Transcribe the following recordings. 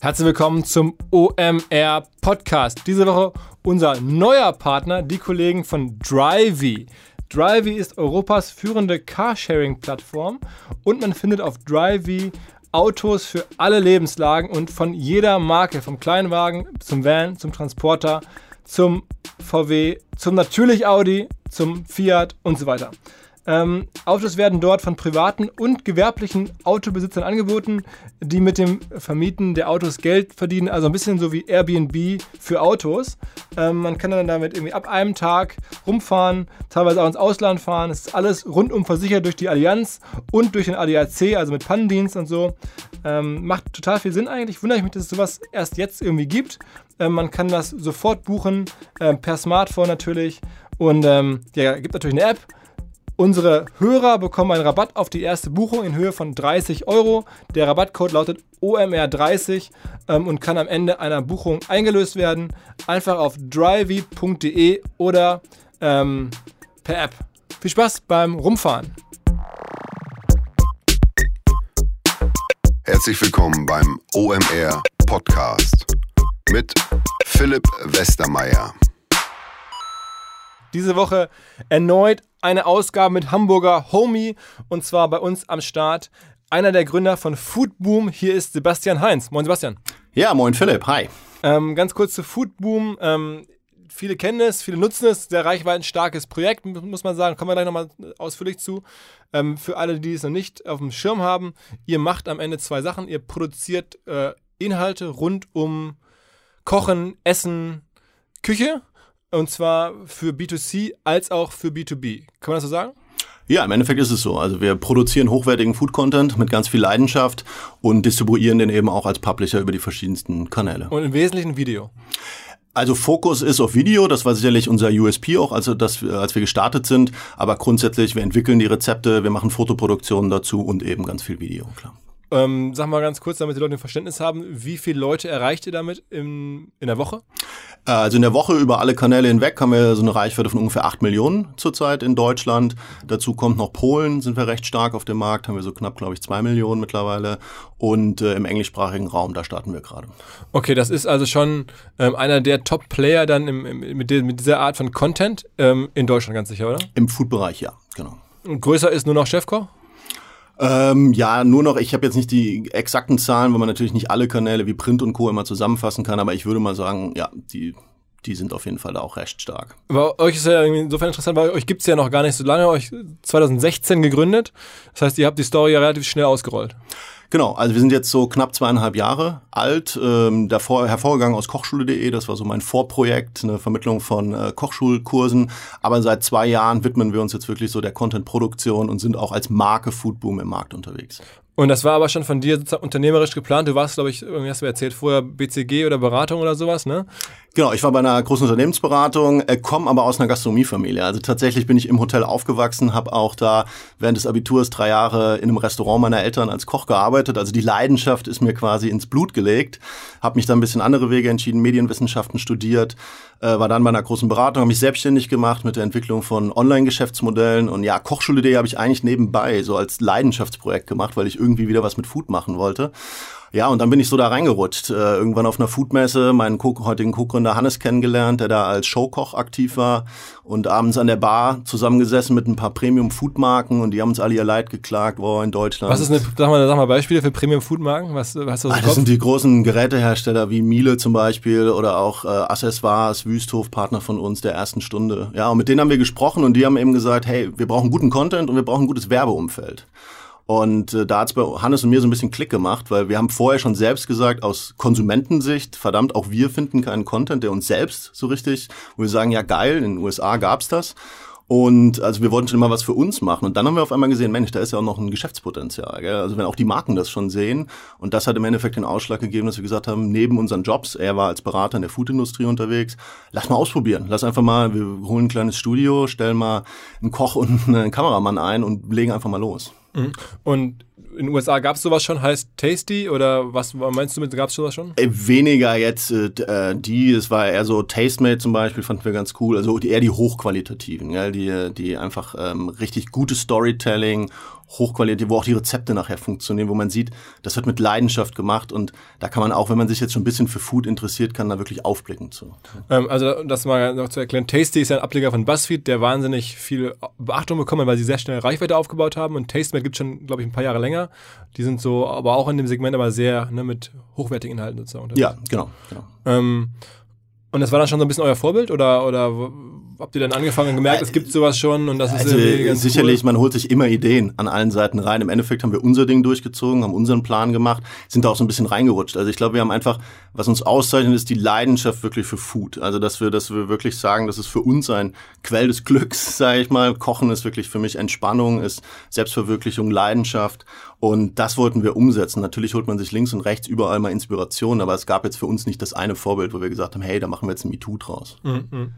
Herzlich willkommen zum OMR Podcast. Diese Woche unser neuer Partner, die Kollegen von Drivey. Drivey ist Europas führende Carsharing-Plattform und man findet auf Drivey Autos für alle Lebenslagen und von jeder Marke, vom Kleinwagen zum Van, zum Transporter, zum VW, zum natürlich Audi, zum Fiat und so weiter. Ähm, Autos werden dort von privaten und gewerblichen Autobesitzern angeboten, die mit dem Vermieten der Autos Geld verdienen. Also ein bisschen so wie Airbnb für Autos. Ähm, man kann dann damit irgendwie ab einem Tag rumfahren, teilweise auch ins Ausland fahren. Es ist alles rundum versichert durch die Allianz und durch den ADAC, also mit Pannendienst und so. Ähm, macht total viel Sinn eigentlich. Wundere ich mich, dass es sowas erst jetzt irgendwie gibt. Ähm, man kann das sofort buchen, äh, per Smartphone natürlich. Und ähm, ja, gibt natürlich eine App Unsere Hörer bekommen einen Rabatt auf die erste Buchung in Höhe von 30 Euro. Der Rabattcode lautet OMR30 ähm, und kann am Ende einer Buchung eingelöst werden. Einfach auf drivey.de oder ähm, per App. Viel Spaß beim Rumfahren. Herzlich willkommen beim OMR Podcast mit Philipp Westermeier. Diese Woche erneut eine Ausgabe mit Hamburger Homie und zwar bei uns am Start einer der Gründer von Foodboom. Hier ist Sebastian Heinz. Moin Sebastian. Ja, moin Philipp. Hi. Ähm, ganz kurz zu Foodboom. Ähm, viele kennen es, viele nutzen es. Sehr reichweitenstarkes Projekt, muss man sagen. Kommen wir gleich nochmal ausführlich zu. Ähm, für alle, die es noch nicht auf dem Schirm haben, ihr macht am Ende zwei Sachen. Ihr produziert äh, Inhalte rund um Kochen, Essen, Küche und zwar für B2C als auch für B2B. Kann man das so sagen? Ja, im Endeffekt ist es so. Also wir produzieren hochwertigen Food-Content mit ganz viel Leidenschaft und distribuieren den eben auch als Publisher über die verschiedensten Kanäle. Und im Wesentlichen Video. Also Fokus ist auf Video, das war sicherlich unser USP auch, also das, als wir gestartet sind. Aber grundsätzlich, wir entwickeln die Rezepte, wir machen Fotoproduktionen dazu und eben ganz viel Video, klar. Ähm, sag mal ganz kurz, damit die Leute ein Verständnis haben, wie viele Leute erreicht ihr damit in, in der Woche? Äh, also in der Woche über alle Kanäle hinweg haben wir so eine Reichweite von ungefähr 8 Millionen zurzeit in Deutschland. Dazu kommt noch Polen, sind wir recht stark auf dem Markt, haben wir so knapp, glaube ich, 2 Millionen mittlerweile. Und äh, im englischsprachigen Raum, da starten wir gerade. Okay, das ist also schon ähm, einer der Top-Player dann im, im, mit, de, mit, dieser Art von Content ähm, in Deutschland ganz sicher, oder? Im Food-Bereich, ja, genau. Und größer ist nur noch Chefkoch? Ähm, ja, nur noch, ich habe jetzt nicht die exakten Zahlen, weil man natürlich nicht alle Kanäle wie Print und Co. immer zusammenfassen kann, aber ich würde mal sagen, ja, die, die sind auf jeden Fall auch recht stark. Bei euch ist ja insofern interessant, weil euch gibt's ja noch gar nicht so lange, euch 2016 gegründet. Das heißt, ihr habt die Story ja relativ schnell ausgerollt. Genau, also wir sind jetzt so knapp zweieinhalb Jahre alt, ähm, davor hervorgegangen aus kochschule.de, das war so mein Vorprojekt, eine Vermittlung von äh, Kochschulkursen, aber seit zwei Jahren widmen wir uns jetzt wirklich so der Content-Produktion und sind auch als Marke Foodboom im Markt unterwegs. Und das war aber schon von dir unternehmerisch geplant. Du warst, glaube ich, irgendwie hast du erzählt, vorher BCG oder Beratung oder sowas, ne? Genau, ich war bei einer großen Unternehmensberatung, äh, komme aber aus einer Gastronomiefamilie. Also tatsächlich bin ich im Hotel aufgewachsen, habe auch da während des Abiturs drei Jahre in einem Restaurant meiner Eltern als Koch gearbeitet. Also die Leidenschaft ist mir quasi ins Blut gelegt. Habe mich dann ein bisschen andere Wege entschieden, Medienwissenschaften studiert, äh, war dann bei einer großen Beratung, habe mich selbstständig gemacht mit der Entwicklung von Online-Geschäftsmodellen. Und ja, Kochschule.de habe ich eigentlich nebenbei so als Leidenschaftsprojekt gemacht, weil ich irgendwie wieder was mit Food machen wollte. Ja, und dann bin ich so da reingerutscht. Äh, irgendwann auf einer Foodmesse meinen Co heutigen Co-Gründer Hannes kennengelernt, der da als Showkoch aktiv war und abends an der Bar zusammengesessen mit ein paar Premium-Foodmarken und die haben uns alle ihr Leid geklagt, wo in Deutschland. Was ist eine, sag mal, sag mal Beispiele für Premium-Foodmarken? Was, was ah, Das sind die großen Gerätehersteller wie Miele zum Beispiel oder auch äh, Accessoires, Wüsthof, Partner von uns der ersten Stunde. Ja, und mit denen haben wir gesprochen und die haben eben gesagt, hey, wir brauchen guten Content und wir brauchen ein gutes Werbeumfeld. Und äh, da hat's bei Hannes und mir so ein bisschen Klick gemacht, weil wir haben vorher schon selbst gesagt, aus Konsumentensicht, verdammt, auch wir finden keinen Content, der uns selbst so richtig, wo wir sagen, ja geil, in den USA gab's das. Und also wir wollten schon immer was für uns machen. Und dann haben wir auf einmal gesehen, Mensch, da ist ja auch noch ein Geschäftspotenzial. Gell? Also wenn auch die Marken das schon sehen. Und das hat im Endeffekt den Ausschlag gegeben, dass wir gesagt haben, neben unseren Jobs, er war als Berater in der Foodindustrie unterwegs, lass mal ausprobieren. Lass einfach mal, wir holen ein kleines Studio, stellen mal einen Koch und einen Kameramann ein und legen einfach mal los. Mhm. Und in den USA gab es sowas schon, heißt Tasty oder was meinst du mit, gab es sowas schon? Äh, weniger jetzt äh, die, es war eher so Tastemate zum Beispiel, fanden wir ganz cool, also eher die hochqualitativen, ja, die, die einfach ähm, richtig gutes Storytelling hochqualitativ, wo auch die Rezepte nachher funktionieren, wo man sieht, das wird mit Leidenschaft gemacht und da kann man auch, wenn man sich jetzt schon ein bisschen für Food interessiert, kann da wirklich aufblicken zu. Ähm, also das mal noch zu erklären, Tasty ist ja ein Ableger von BuzzFeed, der wahnsinnig viel Beachtung bekommen, weil sie sehr schnell Reichweite aufgebaut haben und Tastemate gibt es schon, glaube ich, ein paar Jahre länger. Die sind so, aber auch in dem Segment aber sehr ne, mit hochwertigen Inhalten sozusagen. Ja, genau. genau. Ähm, und das war dann schon so ein bisschen euer Vorbild oder, oder habt ihr dann angefangen und gemerkt, es gibt sowas schon und das ist also, irgendwie ganz Sicherlich, cool? man holt sich immer Ideen an allen Seiten rein. Im Endeffekt haben wir unser Ding durchgezogen, haben unseren Plan gemacht, sind da auch so ein bisschen reingerutscht. Also ich glaube, wir haben einfach, was uns auszeichnet, ist die Leidenschaft wirklich für Food. Also dass wir, dass wir wirklich sagen, das ist für uns ein Quell des Glücks, sage ich mal. Kochen ist wirklich für mich Entspannung, ist Selbstverwirklichung, Leidenschaft und das wollten wir umsetzen. Natürlich holt man sich links und rechts überall mal Inspiration, aber es gab jetzt für uns nicht das eine Vorbild, wo wir gesagt haben, hey, da machen wir jetzt ein MeToo draus. Mhm.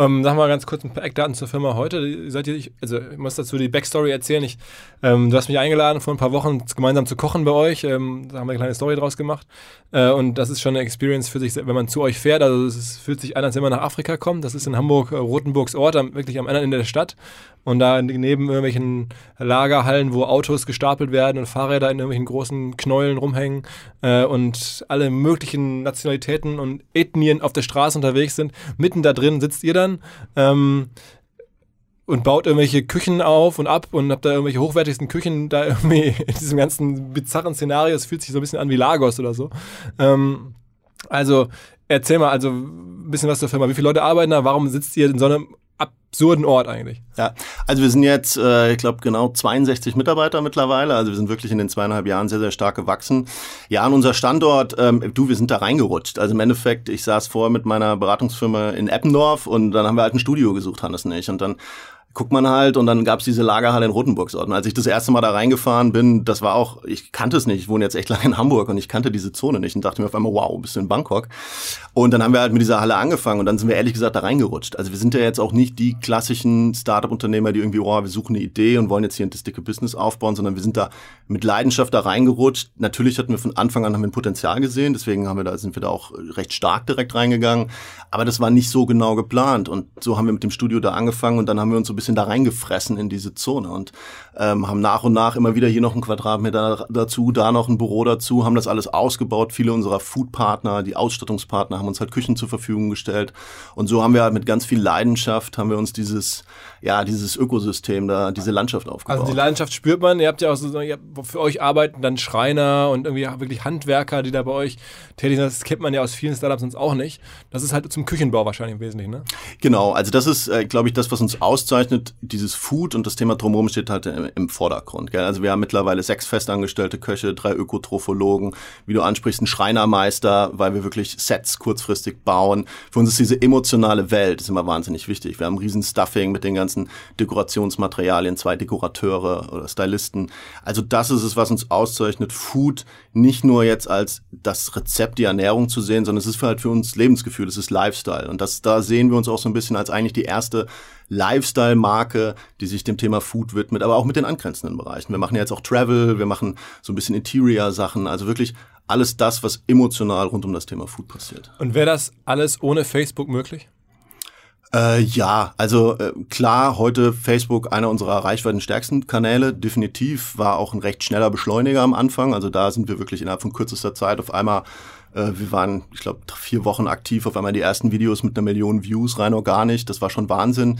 Ähm, sag mal ganz kurz ein paar Eckdaten zur Firma heute. Seid ihr, also ich muss dazu die Backstory erzählen. Ich, ähm, du hast mich eingeladen, vor ein paar Wochen gemeinsam zu kochen bei euch. Ähm, da haben wir eine kleine Story draus gemacht. Äh, und das ist schon eine Experience für sich, wenn man zu euch fährt. Also es fühlt sich an, als wenn man nach Afrika kommt. Das ist in Hamburg, äh, Rotenburgs Ort, am, wirklich am anderen Ende der Stadt. Und da neben irgendwelchen Lagerhallen, wo Autos gestapelt werden und Fahrräder in irgendwelchen großen Knäulen rumhängen äh, und alle möglichen Nationalitäten und Ethnien auf der Straße unterwegs sind, mitten da drin sitzt ihr dann. Ähm, und baut irgendwelche Küchen auf und ab und habt da irgendwelche hochwertigsten Küchen da irgendwie in diesem ganzen bizarren Szenario. Es fühlt sich so ein bisschen an wie Lagos oder so. Ähm, also erzähl mal, also ein bisschen was zur Firma. Wie viele Leute arbeiten da? Warum sitzt ihr in so einem absurden Ort eigentlich. Ja, also wir sind jetzt, äh, ich glaube, genau 62 Mitarbeiter mittlerweile. Also wir sind wirklich in den zweieinhalb Jahren sehr, sehr stark gewachsen. Ja, an unser Standort, ähm, du, wir sind da reingerutscht. Also im Endeffekt, ich saß vorher mit meiner Beratungsfirma in Eppendorf und dann haben wir halt ein Studio gesucht, Hannes und ich. Und dann guckt man halt und dann gab's diese Lagerhalle in Rotenburgsort. Und als ich das erste Mal da reingefahren bin, das war auch, ich kannte es nicht, ich wohne jetzt echt lange in Hamburg und ich kannte diese Zone nicht und dachte mir auf einmal, wow, bist du in Bangkok? Und dann haben wir halt mit dieser Halle angefangen und dann sind wir ehrlich gesagt da reingerutscht. Also wir sind ja jetzt auch nicht die klassischen Startup-Unternehmer, die irgendwie, oh, wir suchen eine Idee und wollen jetzt hier ein dicke Business aufbauen, sondern wir sind da mit Leidenschaft da reingerutscht. Natürlich hatten wir von Anfang an haben wir ein Potenzial gesehen, deswegen haben wir da, sind wir da auch recht stark direkt reingegangen. Aber das war nicht so genau geplant und so haben wir mit dem Studio da angefangen und dann haben wir uns so ein bisschen da reingefressen in diese Zone und ähm, haben nach und nach immer wieder hier noch ein Quadratmeter dazu, da noch ein Büro dazu, haben das alles ausgebaut. Viele unserer Foodpartner, die Ausstattungspartner haben uns halt Küchen zur Verfügung gestellt und so haben wir halt mit ganz viel Leidenschaft haben wir uns dieses ja dieses Ökosystem da, diese Landschaft aufgebaut. Also die Leidenschaft spürt man. Ihr habt ja auch so, für euch arbeiten dann Schreiner und irgendwie wirklich Handwerker, die da bei euch tätig sind. Das kennt man ja aus vielen Startups sonst auch nicht. Das ist halt zum Küchenbau wahrscheinlich im Wesentlichen, ne? Genau, also das ist, äh, glaube ich, das, was uns auszeichnet. Dieses Food und das Thema drumherum steht halt im, im Vordergrund. Gell? Also wir haben mittlerweile sechs festangestellte Köche, drei Ökotrophologen, wie du ansprichst, einen Schreinermeister, weil wir wirklich Sets kurzfristig bauen. Für uns ist diese emotionale Welt ist immer wahnsinnig wichtig. Wir haben riesen Stuffing mit den ganzen Dekorationsmaterialien, zwei Dekorateure oder Stylisten. Also das ist es, was uns auszeichnet, Food nicht nur jetzt als das Rezept, die Ernährung zu sehen, sondern es ist halt für uns Lebensgefühl, es ist Lifestyle. Und das, da sehen wir uns auch so ein bisschen als eigentlich die erste Lifestyle-Marke, die sich dem Thema Food widmet, aber auch mit den angrenzenden Bereichen. Wir machen ja jetzt auch Travel, wir machen so ein bisschen Interior-Sachen, also wirklich alles das, was emotional rund um das Thema Food passiert. Und wäre das alles ohne Facebook möglich? Äh, ja, also äh, klar, heute Facebook einer unserer reichweitenstärksten Kanäle. Definitiv war auch ein recht schneller Beschleuniger am Anfang. Also da sind wir wirklich innerhalb von kürzester Zeit auf einmal äh, wir waren, ich glaube, vier Wochen aktiv, auf einmal die ersten Videos mit einer Million Views rein organisch. Das war schon Wahnsinn.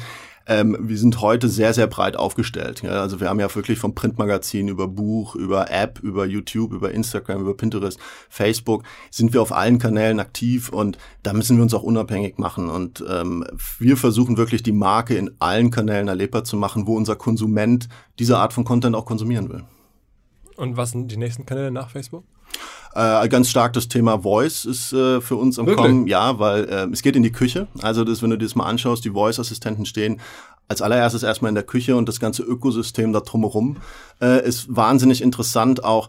Ähm, wir sind heute sehr, sehr breit aufgestellt. Ja? Also wir haben ja wirklich vom Printmagazin über Buch, über App, über YouTube, über Instagram, über Pinterest, Facebook, sind wir auf allen Kanälen aktiv und da müssen wir uns auch unabhängig machen. Und ähm, wir versuchen wirklich die Marke in allen Kanälen erlebbar zu machen, wo unser Konsument diese Art von Content auch konsumieren will. Und was sind die nächsten Kanäle nach Facebook? Äh, ganz stark das Thema Voice ist äh, für uns am Wirklich? Kommen, ja, weil äh, es geht in die Küche. Also das, wenn du dir das mal anschaust, die Voice-Assistenten stehen als allererstes erstmal in der Küche und das ganze Ökosystem da drumherum äh, ist wahnsinnig interessant auch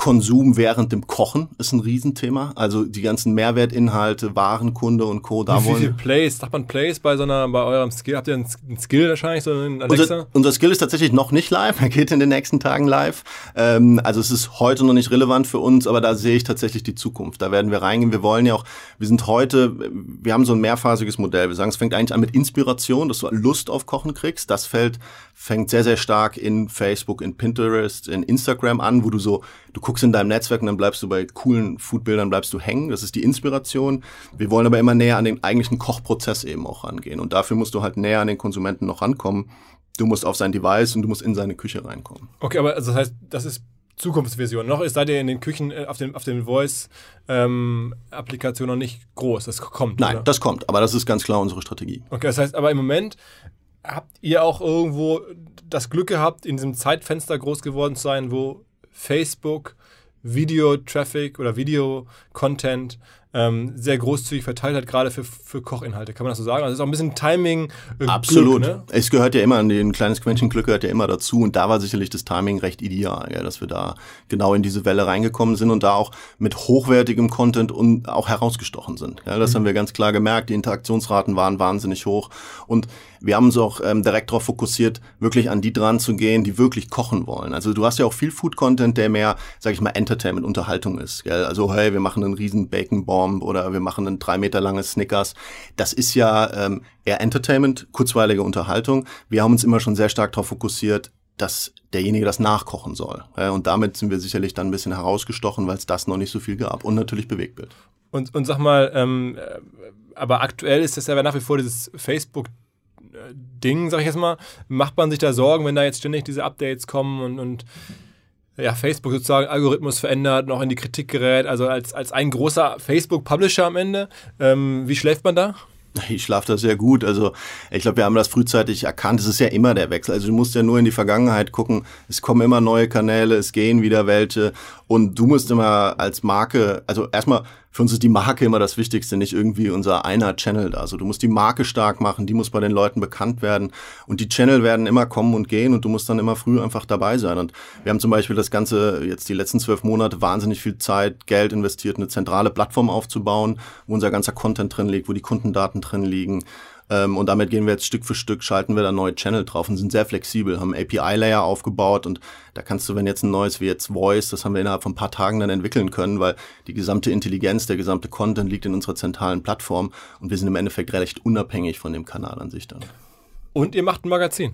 Konsum während dem Kochen ist ein Riesenthema. Also die ganzen Mehrwertinhalte, Warenkunde und Co. Da wie, viele Plays? Sagt man Plays bei so einer, bei eurem Skill? Habt ihr einen, Skill wahrscheinlich, so einen Alexa? Unser, unser, Skill ist tatsächlich noch nicht live. Er geht in den nächsten Tagen live. Ähm, also es ist heute noch nicht relevant für uns, aber da sehe ich tatsächlich die Zukunft. Da werden wir reingehen. Wir wollen ja auch, wir sind heute, wir haben so ein mehrphasiges Modell. Wir sagen, es fängt eigentlich an mit Inspiration, dass du Lust auf Kochen kriegst. Das fällt, fängt sehr, sehr stark in Facebook, in Pinterest, in Instagram an, wo du so, du guckst in deinem Netzwerk und dann bleibst du bei coolen Foodbildern, bleibst du hängen. Das ist die Inspiration. Wir wollen aber immer näher an den eigentlichen Kochprozess eben auch rangehen. Und dafür musst du halt näher an den Konsumenten noch rankommen. Du musst auf sein Device und du musst in seine Küche reinkommen. Okay, aber also das heißt, das ist Zukunftsvision. Noch ist seid ihr in den Küchen äh, auf den, auf den Voice-Applikationen ähm, noch nicht groß. Das kommt. Nein, oder? das kommt, aber das ist ganz klar unsere Strategie. Okay, das heißt, aber im Moment habt ihr auch irgendwo das Glück gehabt, in diesem Zeitfenster groß geworden zu sein, wo Facebook Video-Traffic oder Video-Content ähm, sehr großzügig verteilt hat, gerade für, für Kochinhalte. Kann man das so sagen? Also es ist auch ein bisschen Timing. Äh, Absolut. Glück, ne? Es gehört ja immer, ein kleines Quäntchen Glück gehört ja immer dazu. Und da war sicherlich das Timing recht ideal, ja, dass wir da genau in diese Welle reingekommen sind und da auch mit hochwertigem Content und auch herausgestochen sind. Ja, das mhm. haben wir ganz klar gemerkt. Die Interaktionsraten waren wahnsinnig hoch. Und wir haben uns auch ähm, direkt darauf fokussiert, wirklich an die dran zu gehen, die wirklich kochen wollen. Also du hast ja auch viel Food-Content, der mehr, sag ich mal, Entertainment, Unterhaltung ist. Gell? Also hey, wir machen einen riesen Bacon Bomb oder wir machen ein drei Meter langes Snickers. Das ist ja ähm, eher Entertainment, kurzweilige Unterhaltung. Wir haben uns immer schon sehr stark darauf fokussiert, dass derjenige das nachkochen soll. Und damit sind wir sicherlich dann ein bisschen herausgestochen, weil es das noch nicht so viel gab. Und natürlich Bewegtbild. Und, und sag mal, ähm, äh, aber aktuell ist das ja nach wie vor dieses Facebook Ding, sag ich jetzt mal, macht man sich da Sorgen, wenn da jetzt ständig diese Updates kommen und, und ja, Facebook sozusagen Algorithmus verändert, noch in die Kritik gerät, also als, als ein großer Facebook-Publisher am Ende. Ähm, wie schläft man da? Ich schlafe da sehr gut. Also ich glaube, wir haben das frühzeitig erkannt. Es ist ja immer der Wechsel. Also du musst ja nur in die Vergangenheit gucken. Es kommen immer neue Kanäle, es gehen wieder welche. Und du musst immer als Marke, also erstmal für uns ist die Marke immer das Wichtigste, nicht irgendwie unser einer Channel da. Also du musst die Marke stark machen, die muss bei den Leuten bekannt werden und die Channel werden immer kommen und gehen und du musst dann immer früh einfach dabei sein. Und wir haben zum Beispiel das Ganze jetzt die letzten zwölf Monate wahnsinnig viel Zeit, Geld investiert, eine zentrale Plattform aufzubauen, wo unser ganzer Content drin liegt, wo die Kundendaten drin liegen ähm, und damit gehen wir jetzt Stück für Stück, schalten wir da neue Channel drauf und sind sehr flexibel, haben API-Layer aufgebaut und da kannst du, wenn jetzt ein neues wie jetzt Voice, das haben wir innerhalb von ein paar Tagen dann entwickeln können, weil die gesamte Intelligenz, der gesamte Content liegt in unserer zentralen Plattform und wir sind im Endeffekt recht unabhängig von dem Kanal an sich dann. Und ihr macht ein Magazin.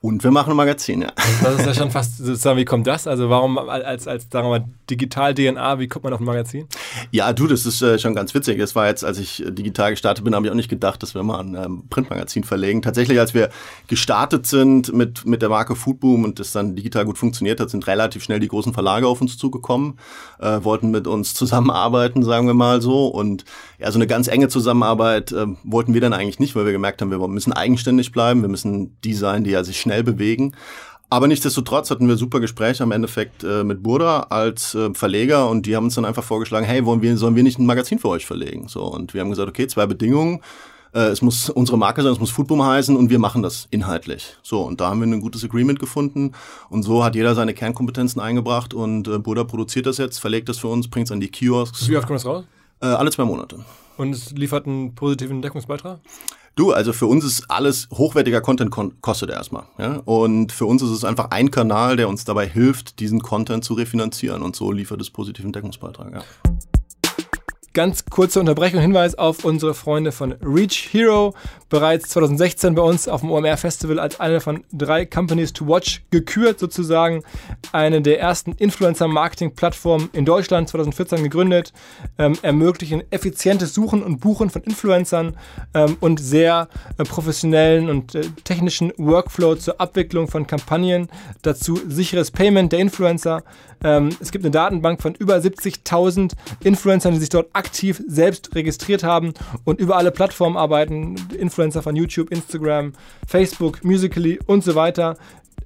Und wir machen ein Magazin, ja. Das ist ja schon fast sozusagen, wie kommt das? Also warum als, als sagen wir mal, Digital-DNA, wie kommt man auf ein Magazin? Ja, du, das ist äh, schon ganz witzig. Das war jetzt, als ich äh, digital gestartet bin, habe ich auch nicht gedacht, dass wir mal ein ähm, Printmagazin verlegen. Tatsächlich, als wir gestartet sind mit, mit der Marke Foodboom und das dann digital gut funktioniert hat, sind relativ schnell die großen Verlage auf uns zugekommen, äh, wollten mit uns zusammenarbeiten, sagen wir mal so. Und ja, so eine ganz enge Zusammenarbeit äh, wollten wir dann eigentlich nicht, weil wir gemerkt haben, wir müssen eigenständig bleiben, wir müssen die sein, die ja sich schnell bewegen. Aber nichtsdestotrotz hatten wir super Gespräche am Endeffekt äh, mit Burda als äh, Verleger und die haben uns dann einfach vorgeschlagen, hey, wollen wir, sollen wir nicht ein Magazin für euch verlegen? So, und wir haben gesagt, okay, zwei Bedingungen. Äh, es muss unsere Marke sein, es muss Foodboom heißen und wir machen das inhaltlich. So, und da haben wir ein gutes Agreement gefunden und so hat jeder seine Kernkompetenzen eingebracht und äh, Burda produziert das jetzt, verlegt das für uns, bringt es an die Kiosks. Wie oft kommt das raus? Äh, alle zwei Monate. Und es liefert einen positiven Deckungsbeitrag? Du, also für uns ist alles hochwertiger Content kostet erstmal. Ja? Und für uns ist es einfach ein Kanal, der uns dabei hilft, diesen Content zu refinanzieren. Und so liefert es positiven Deckungsbeitrag. Ja. Ganz kurze Unterbrechung, Hinweis auf unsere Freunde von Reach Hero. Bereits 2016 bei uns auf dem OMR Festival als eine von drei Companies to Watch gekürt, sozusagen. Eine der ersten Influencer-Marketing-Plattformen in Deutschland, 2014 gegründet. Ähm, ermöglichen effizientes Suchen und Buchen von Influencern ähm, und sehr äh, professionellen und äh, technischen Workflow zur Abwicklung von Kampagnen. Dazu sicheres Payment der Influencer. Ähm, es gibt eine Datenbank von über 70.000 Influencern, die sich dort aktiv aktiv selbst registriert haben und über alle Plattformen arbeiten. Influencer von YouTube, Instagram, Facebook, Musically und so weiter.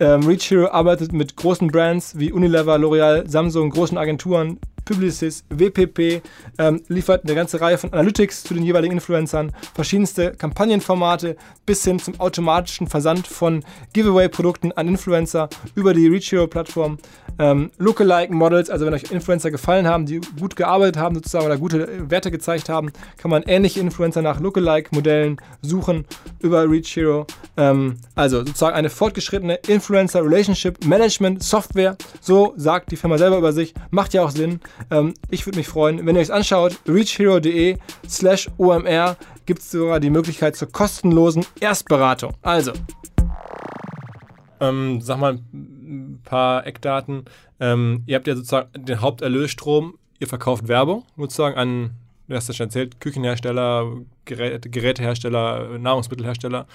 Ähm, Reach Hero arbeitet mit großen Brands wie Unilever, L'Oreal, Samsung, großen Agenturen, Publicis, WPP, ähm, liefert eine ganze Reihe von Analytics zu den jeweiligen Influencern, verschiedenste Kampagnenformate bis hin zum automatischen Versand von Giveaway-Produkten an Influencer über die Reach Hero Plattform. Ähm, Lookalike Models, also wenn euch Influencer gefallen haben, die gut gearbeitet haben sozusagen oder gute Werte gezeigt haben, kann man ähnliche Influencer nach Lookalike Modellen suchen über Reach Hero. Ähm, also sozusagen eine fortgeschrittene Influencer Relationship Management Software. So sagt die Firma selber über sich. Macht ja auch Sinn. Ähm, ich würde mich freuen, wenn ihr euch anschaut. reachhero.de slash OMR gibt es sogar die Möglichkeit zur kostenlosen Erstberatung. Also, ähm, sag mal ein paar Eckdaten. Ähm, ihr habt ja sozusagen den Haupterlösstrom, ihr verkauft Werbung sozusagen an, du hast das schon erzählt, Küchenhersteller, Gerät, Gerätehersteller, Nahrungsmittelhersteller,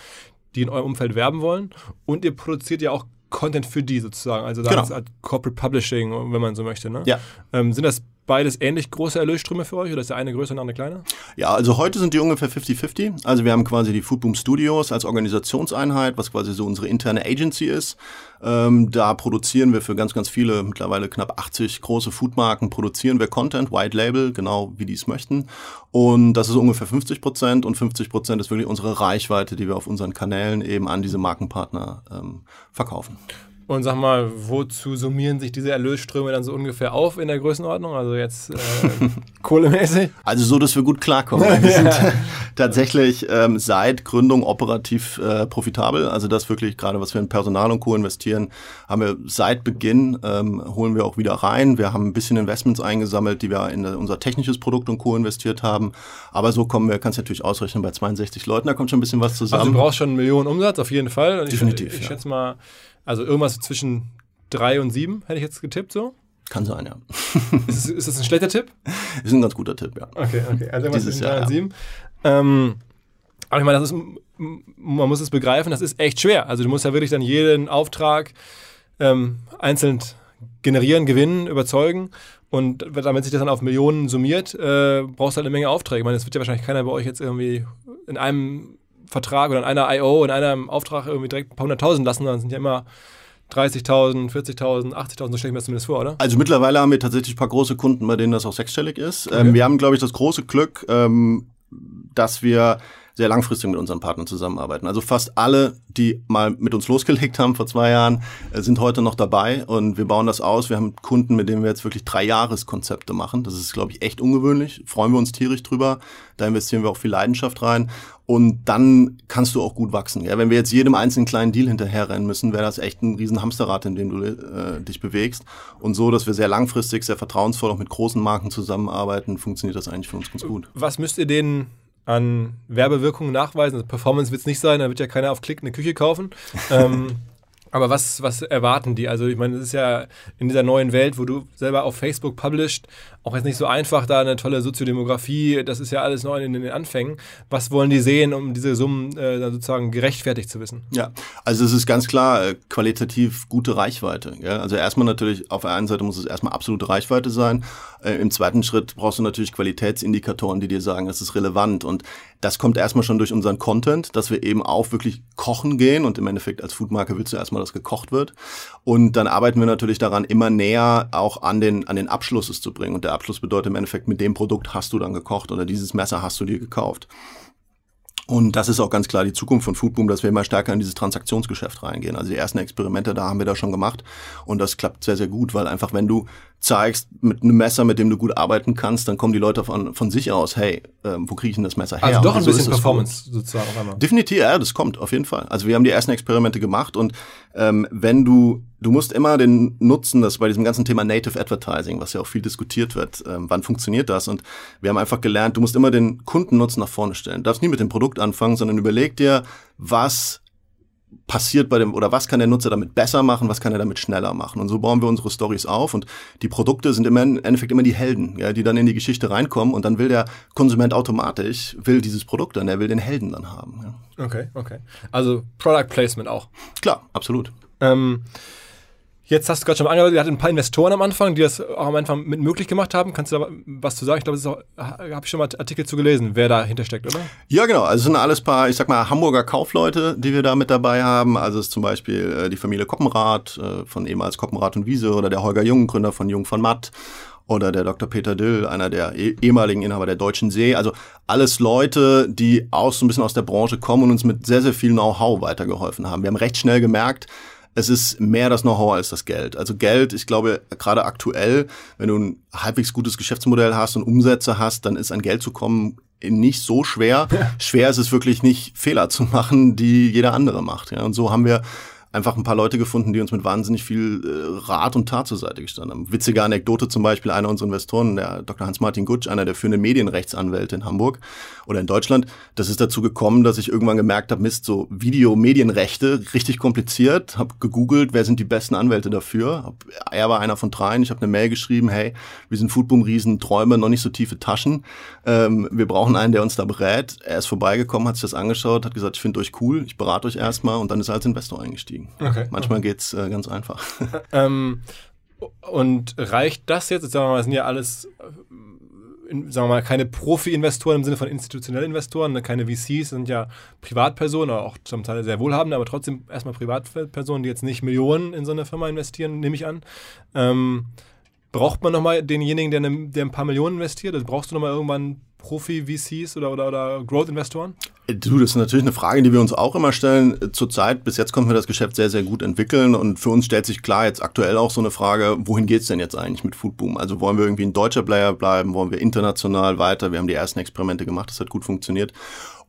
die in eurem Umfeld werben wollen. Und ihr produziert ja auch Content für die sozusagen, also Genau. ist Corporate Publishing, wenn man so möchte. Ne? Ja. Ähm, sind das beides ähnlich große Erlösströme für euch oder ist der eine größer und der andere kleiner? Ja, also heute sind die ungefähr 50-50. Also wir haben quasi die Foodboom Studios als Organisationseinheit, was quasi so unsere interne Agency ist. Ähm, da produzieren wir für ganz, ganz viele, mittlerweile knapp 80 große Foodmarken, produzieren wir Content, White Label, genau wie die es möchten. Und das ist ungefähr 50 Prozent und 50 Prozent ist wirklich unsere Reichweite, die wir auf unseren Kanälen eben an diese Markenpartner ähm, verkaufen. Und sag mal, wozu summieren sich diese Erlösströme dann so ungefähr auf in der Größenordnung? Also jetzt äh, kohlemäßig? Also so, dass wir gut klarkommen. Wir sind tatsächlich ähm, seit Gründung operativ äh, profitabel. Also das wirklich, gerade was wir in Personal und Co. investieren, haben wir seit Beginn, ähm, holen wir auch wieder rein. Wir haben ein bisschen Investments eingesammelt, die wir in unser technisches Produkt und Co. investiert haben. Aber so kommen wir, kannst du natürlich ausrechnen, bei 62 Leuten, da kommt schon ein bisschen was Also zusammen. du brauchst schon einen Millionen Umsatz, auf jeden Fall. Und ich, Definitiv, Ich, ja. schätze mal, also irgendwas zwischen drei und sieben hätte ich jetzt getippt so. Kann sein, ja. Ist, ist das ein schlechter Tipp? Ist ein ganz guter Tipp, ja. Okay, okay. Also irgendwas Dieses zwischen drei und ja. sieben. Ähm, aber ich meine, das ist, man muss es begreifen, das ist echt schwer. Also du musst ja wirklich dann jeden Auftrag ähm, einzeln generieren, gewinnen, überzeugen. Und damit sich das dann auf Millionen summiert, äh, brauchst du halt eine Menge Aufträge. Ich meine, es wird ja wahrscheinlich keiner bei euch jetzt irgendwie in einem Vertrag oder in einer I.O., in einem Auftrag irgendwie direkt ein paar hunderttausend lassen, es sind ja immer 30.000, 40.000, 80.000, so stelle ich mir das zumindest vor, oder? Also mittlerweile haben wir tatsächlich ein paar große Kunden, bei denen das auch sechsstellig ist. Ähm, wir haben, glaube ich, das große Glück, ähm, dass wir sehr langfristig mit unseren Partnern zusammenarbeiten. Also fast alle, die mal mit uns losgelegt haben vor zwei Jahren, äh, sind heute noch dabei und wir bauen das aus. Wir haben Kunden, mit denen wir jetzt wirklich drei Jahreskonzepte machen. Das ist, glaube ich, echt ungewöhnlich. Freuen wir uns tierisch drüber. Da investieren wir auch viel Leidenschaft rein. Und dann kannst du auch gut wachsen. Ja, wenn wir jetzt jedem einzelnen kleinen Deal hinterherrennen müssen, wäre das echt ein riesen in dem du äh, dich bewegst. Und so, dass wir sehr langfristig, sehr vertrauensvoll auch mit großen Marken zusammenarbeiten, funktioniert das eigentlich für uns ganz gut. Was müsst ihr denen an Werbewirkungen nachweisen? Also Performance wird es nicht sein, da wird ja keiner auf Klick eine Küche kaufen. ähm, aber was, was erwarten die? Also ich meine, es ist ja in dieser neuen Welt, wo du selber auf Facebook published, auch jetzt nicht so einfach, da eine tolle Soziodemografie, das ist ja alles noch in den Anfängen. Was wollen die sehen, um diese Summen äh, sozusagen gerechtfertigt zu wissen? Ja, also es ist ganz klar äh, qualitativ gute Reichweite. Ja? Also erstmal natürlich, auf der einen Seite muss es erstmal absolute Reichweite sein. Äh, Im zweiten Schritt brauchst du natürlich Qualitätsindikatoren, die dir sagen, es ist relevant. Und das kommt erstmal schon durch unseren Content, dass wir eben auch wirklich kochen gehen. Und im Endeffekt als Foodmarke willst du erstmal, dass gekocht wird. Und dann arbeiten wir natürlich daran, immer näher auch an den, an den Abschluss es zu bringen. Und der Abschluss bedeutet im Endeffekt, mit dem Produkt hast du dann gekocht oder dieses Messer hast du dir gekauft. Und das ist auch ganz klar die Zukunft von Foodboom, dass wir immer stärker in dieses Transaktionsgeschäft reingehen. Also die ersten Experimente da haben wir da schon gemacht und das klappt sehr, sehr gut, weil einfach wenn du zeigst mit einem Messer, mit dem du gut arbeiten kannst, dann kommen die Leute von, von sich aus, hey, ähm, wo kriege ich denn das Messer her? Also doch ein so bisschen Performance sozusagen auf einmal. Definitiv, ja, das kommt auf jeden Fall. Also wir haben die ersten Experimente gemacht und ähm, wenn du, du musst immer den Nutzen, das bei diesem ganzen Thema Native Advertising, was ja auch viel diskutiert wird, ähm, wann funktioniert das? Und wir haben einfach gelernt, du musst immer den Kundennutzen nach vorne stellen. Du darfst nie mit dem Produkt anfangen, sondern überleg dir, was passiert bei dem oder was kann der Nutzer damit besser machen, was kann er damit schneller machen. Und so bauen wir unsere Stories auf und die Produkte sind immer im Endeffekt immer die Helden, ja, die dann in die Geschichte reinkommen und dann will der Konsument automatisch will dieses Produkt dann, er will den Helden dann haben. Ja. Okay, okay. Also Product Placement auch. Klar, absolut. Ähm, jetzt hast du gerade schon angedeutet, ihr hattet ein paar Investoren am Anfang, die das auch am Anfang mit möglich gemacht haben. Kannst du da was zu sagen? Ich glaube, das auch- habe ich schon mal Artikel zu gelesen, wer dahinter steckt, oder? Ja, genau. Also es sind alles paar, ich sag mal, Hamburger Kaufleute, die wir da mit dabei haben. Also es ist zum Beispiel äh, die Familie Koppenrath äh, von ehemals Koppenrath und Wiese oder der Holger Jung, Gründer von Jung von Matt. oder der Dr. Peter Dill, einer der eh ehemaligen Inhaber der Deutschen See. Also alles Leute, die aus so ein bisschen aus der Branche kommen und uns mit sehr, sehr viel Know-how weitergeholfen haben. Wir haben recht schnell gemerkt, es ist mehr das Know-how als das Geld. Also Geld, ich glaube, gerade aktuell, wenn du ein halbwegs gutes Geschäftsmodell hast und Umsätze hast, dann ist an Geld zu kommen nicht so schwer. Schwer ist es wirklich nicht, Fehler zu machen, die jeder andere macht. Ja. Und so haben wir einfach ein paar Leute gefunden, die uns mit wahnsinnig viel äh, Rat und Tat zur Seite gestanden haben. Witzige Anekdote zum Beispiel, einer unserer Investoren, der Dr. Hans-Martin Gutsch, einer der führenden Medienrechtsanwälte in Hamburg oder in Deutschland, das ist dazu gekommen, dass ich irgendwann gemerkt habe, Mist, so Video-Medienrechte, richtig kompliziert, habe gegoogelt, wer sind die besten Anwälte dafür. Hab, er war einer von dreien, ich habe eine Mail geschrieben, hey, wir sind Foodboom-Riesen, Träume, noch nicht so tiefe Taschen, ähm, wir brauchen einen, der uns da berät. Er ist vorbeigekommen, hat sich das angeschaut, hat gesagt, ich finde euch cool, ich berate euch erstmal und dann ist er als Investor eingestiegen. Okay. Manchmal okay. geht's äh, ganz einfach. ähm, und reicht das jetzt? Sagen wir mal, das sind ja alles, äh, in, sagen wir mal, keine Profi-Investoren im Sinne von institutionellen Investoren, ne, keine VCs, sind ja Privatpersonen, auch zum Teil sehr wohlhabende, aber trotzdem erstmal Privatpersonen, die jetzt nicht Millionen in so eine Firma investieren, nehme ich an. Ähm, braucht man nochmal denjenigen, der, ne, der ein paar Millionen investiert? Also brauchst du nochmal irgendwann Profi-VCs oder, oder, oder Growth-Investoren? Du, das ist natürlich eine Frage, die wir uns auch immer stellen. Zurzeit, bis jetzt konnten wir das Geschäft sehr, sehr gut entwickeln und für uns stellt sich klar jetzt aktuell auch so eine Frage, wohin geht's denn jetzt eigentlich mit Foodboom? Also wollen wir irgendwie ein deutscher Player bleiben? Wollen wir international weiter? Wir haben die ersten Experimente gemacht, das hat gut funktioniert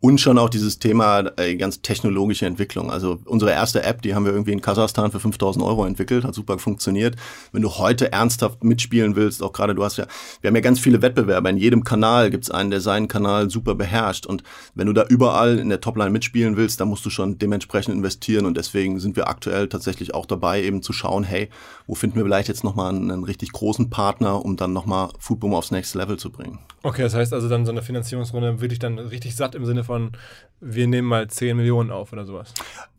und schon auch dieses Thema äh, ganz technologische Entwicklung. Also unsere erste App, die haben wir irgendwie in Kasachstan für 5000 Euro entwickelt, hat super funktioniert. Wenn du heute ernsthaft mitspielen willst, auch gerade du hast ja, wir haben ja ganz viele Wettbewerber. In jedem Kanal gibt's einen, der seinen Kanal super beherrscht. Und wenn du da überall in der Topline mitspielen willst, dann musst du schon dementsprechend investieren. Und deswegen sind wir aktuell tatsächlich auch dabei, eben zu schauen, hey, wo finden wir vielleicht jetzt nochmal einen, einen richtig großen Partner, um dann nochmal Foodboom aufs nächste Level zu bringen. Okay, das heißt also dann so eine Finanzierungsrunde würde ich dann richtig satt im Sinne von, wir nehmen mal 10 Millionen auf oder sowas.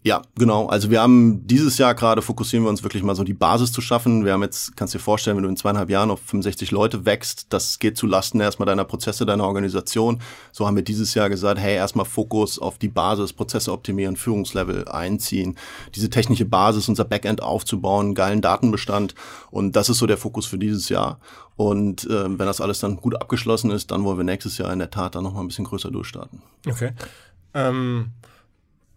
Ja, genau. Also wir haben dieses Jahr gerade fokussieren wir uns wirklich mal so die Basis zu schaffen. Wir haben jetzt, kannst dir vorstellen, wenn du in zweieinhalb Jahren auf 65 Leute wächst, das geht zu Lasten erstmal deiner Prozesse, deiner Organisation. So haben wir dieses Jahr gesagt, hey, erstmal Fokus auf die Basis, Prozesse optimieren, Führungslevel einziehen, diese technische Basis, unser Backend aufzubauen, geilen Datenbestand. Und das ist so der Fokus für dieses Jahr. Und äh, wenn das alles dann gut abgeschlossen ist, dann wollen wir nächstes Jahr in der Tat dann nochmal ein bisschen größer durchstarten. Okay. Ähm,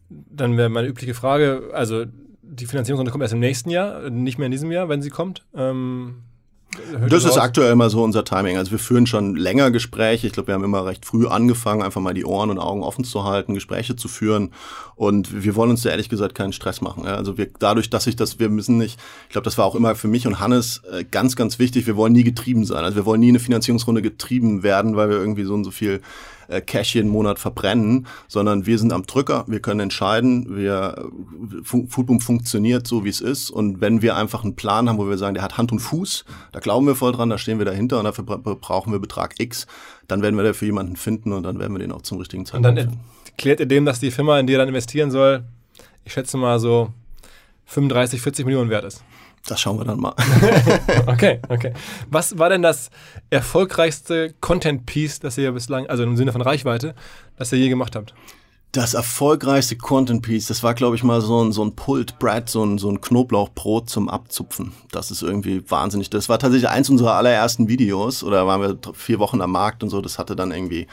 dann wäre meine übliche Frage, also die Finanzierungsrunde kommt erst im nächsten Jahr, nicht mehr in diesem Jahr, wenn sie kommt. Ähm, das ist aktuell immer so unser Timing. Also wir führen schon länger Gespräche. Ich glaube, wir haben immer recht früh angefangen, einfach mal die Ohren und Augen offen zu halten, Gespräche zu führen. Und wir wollen uns da ehrlich gesagt keinen Stress machen. Also wir, dadurch, dass ich das, wir müssen nicht, ich glaube, das war auch immer für mich und Hannes äh, ganz, ganz wichtig. Wir wollen nie getrieben sein. Also wir wollen nie eine Finanzierungsrunde getrieben werden, weil wir irgendwie so und so viel äh, Cash jeden Monat verbrennen, sondern wir sind am Drücker, wir können entscheiden, wir, Foodboom funktioniert so, wie es ist und wenn wir einfach einen Plan haben, wo wir sagen, der hat Hand und Fuß, da glauben wir voll dran, da stehen wir dahinter und dafür brauchen wir Betrag X, dann werden wir dafür jemanden finden und dann werden wir den auch zum richtigen Zeitpunkt Und dann erklärt ihr dem, dass die Firma, in die er dann investieren soll, ich schätze mal so 35, 40 Millionen wert ist. Das schauen wir dann mal. okay, okay. Was war denn das erfolgreichste Content-Piece, das ihr bislang, also im Sinne von Reichweite, das ihr je gemacht habt? Das erfolgreichste Content Piece, das war, glaube ich, mal so ein, so ein Pulled Bread, so ein, so ein Knoblauchbrot zum Abzupfen. Das ist irgendwie wahnsinnig. Das war tatsächlich eins unserer allerersten Videos, oder waren wir vier Wochen am Markt und so. Das hatte dann irgendwie,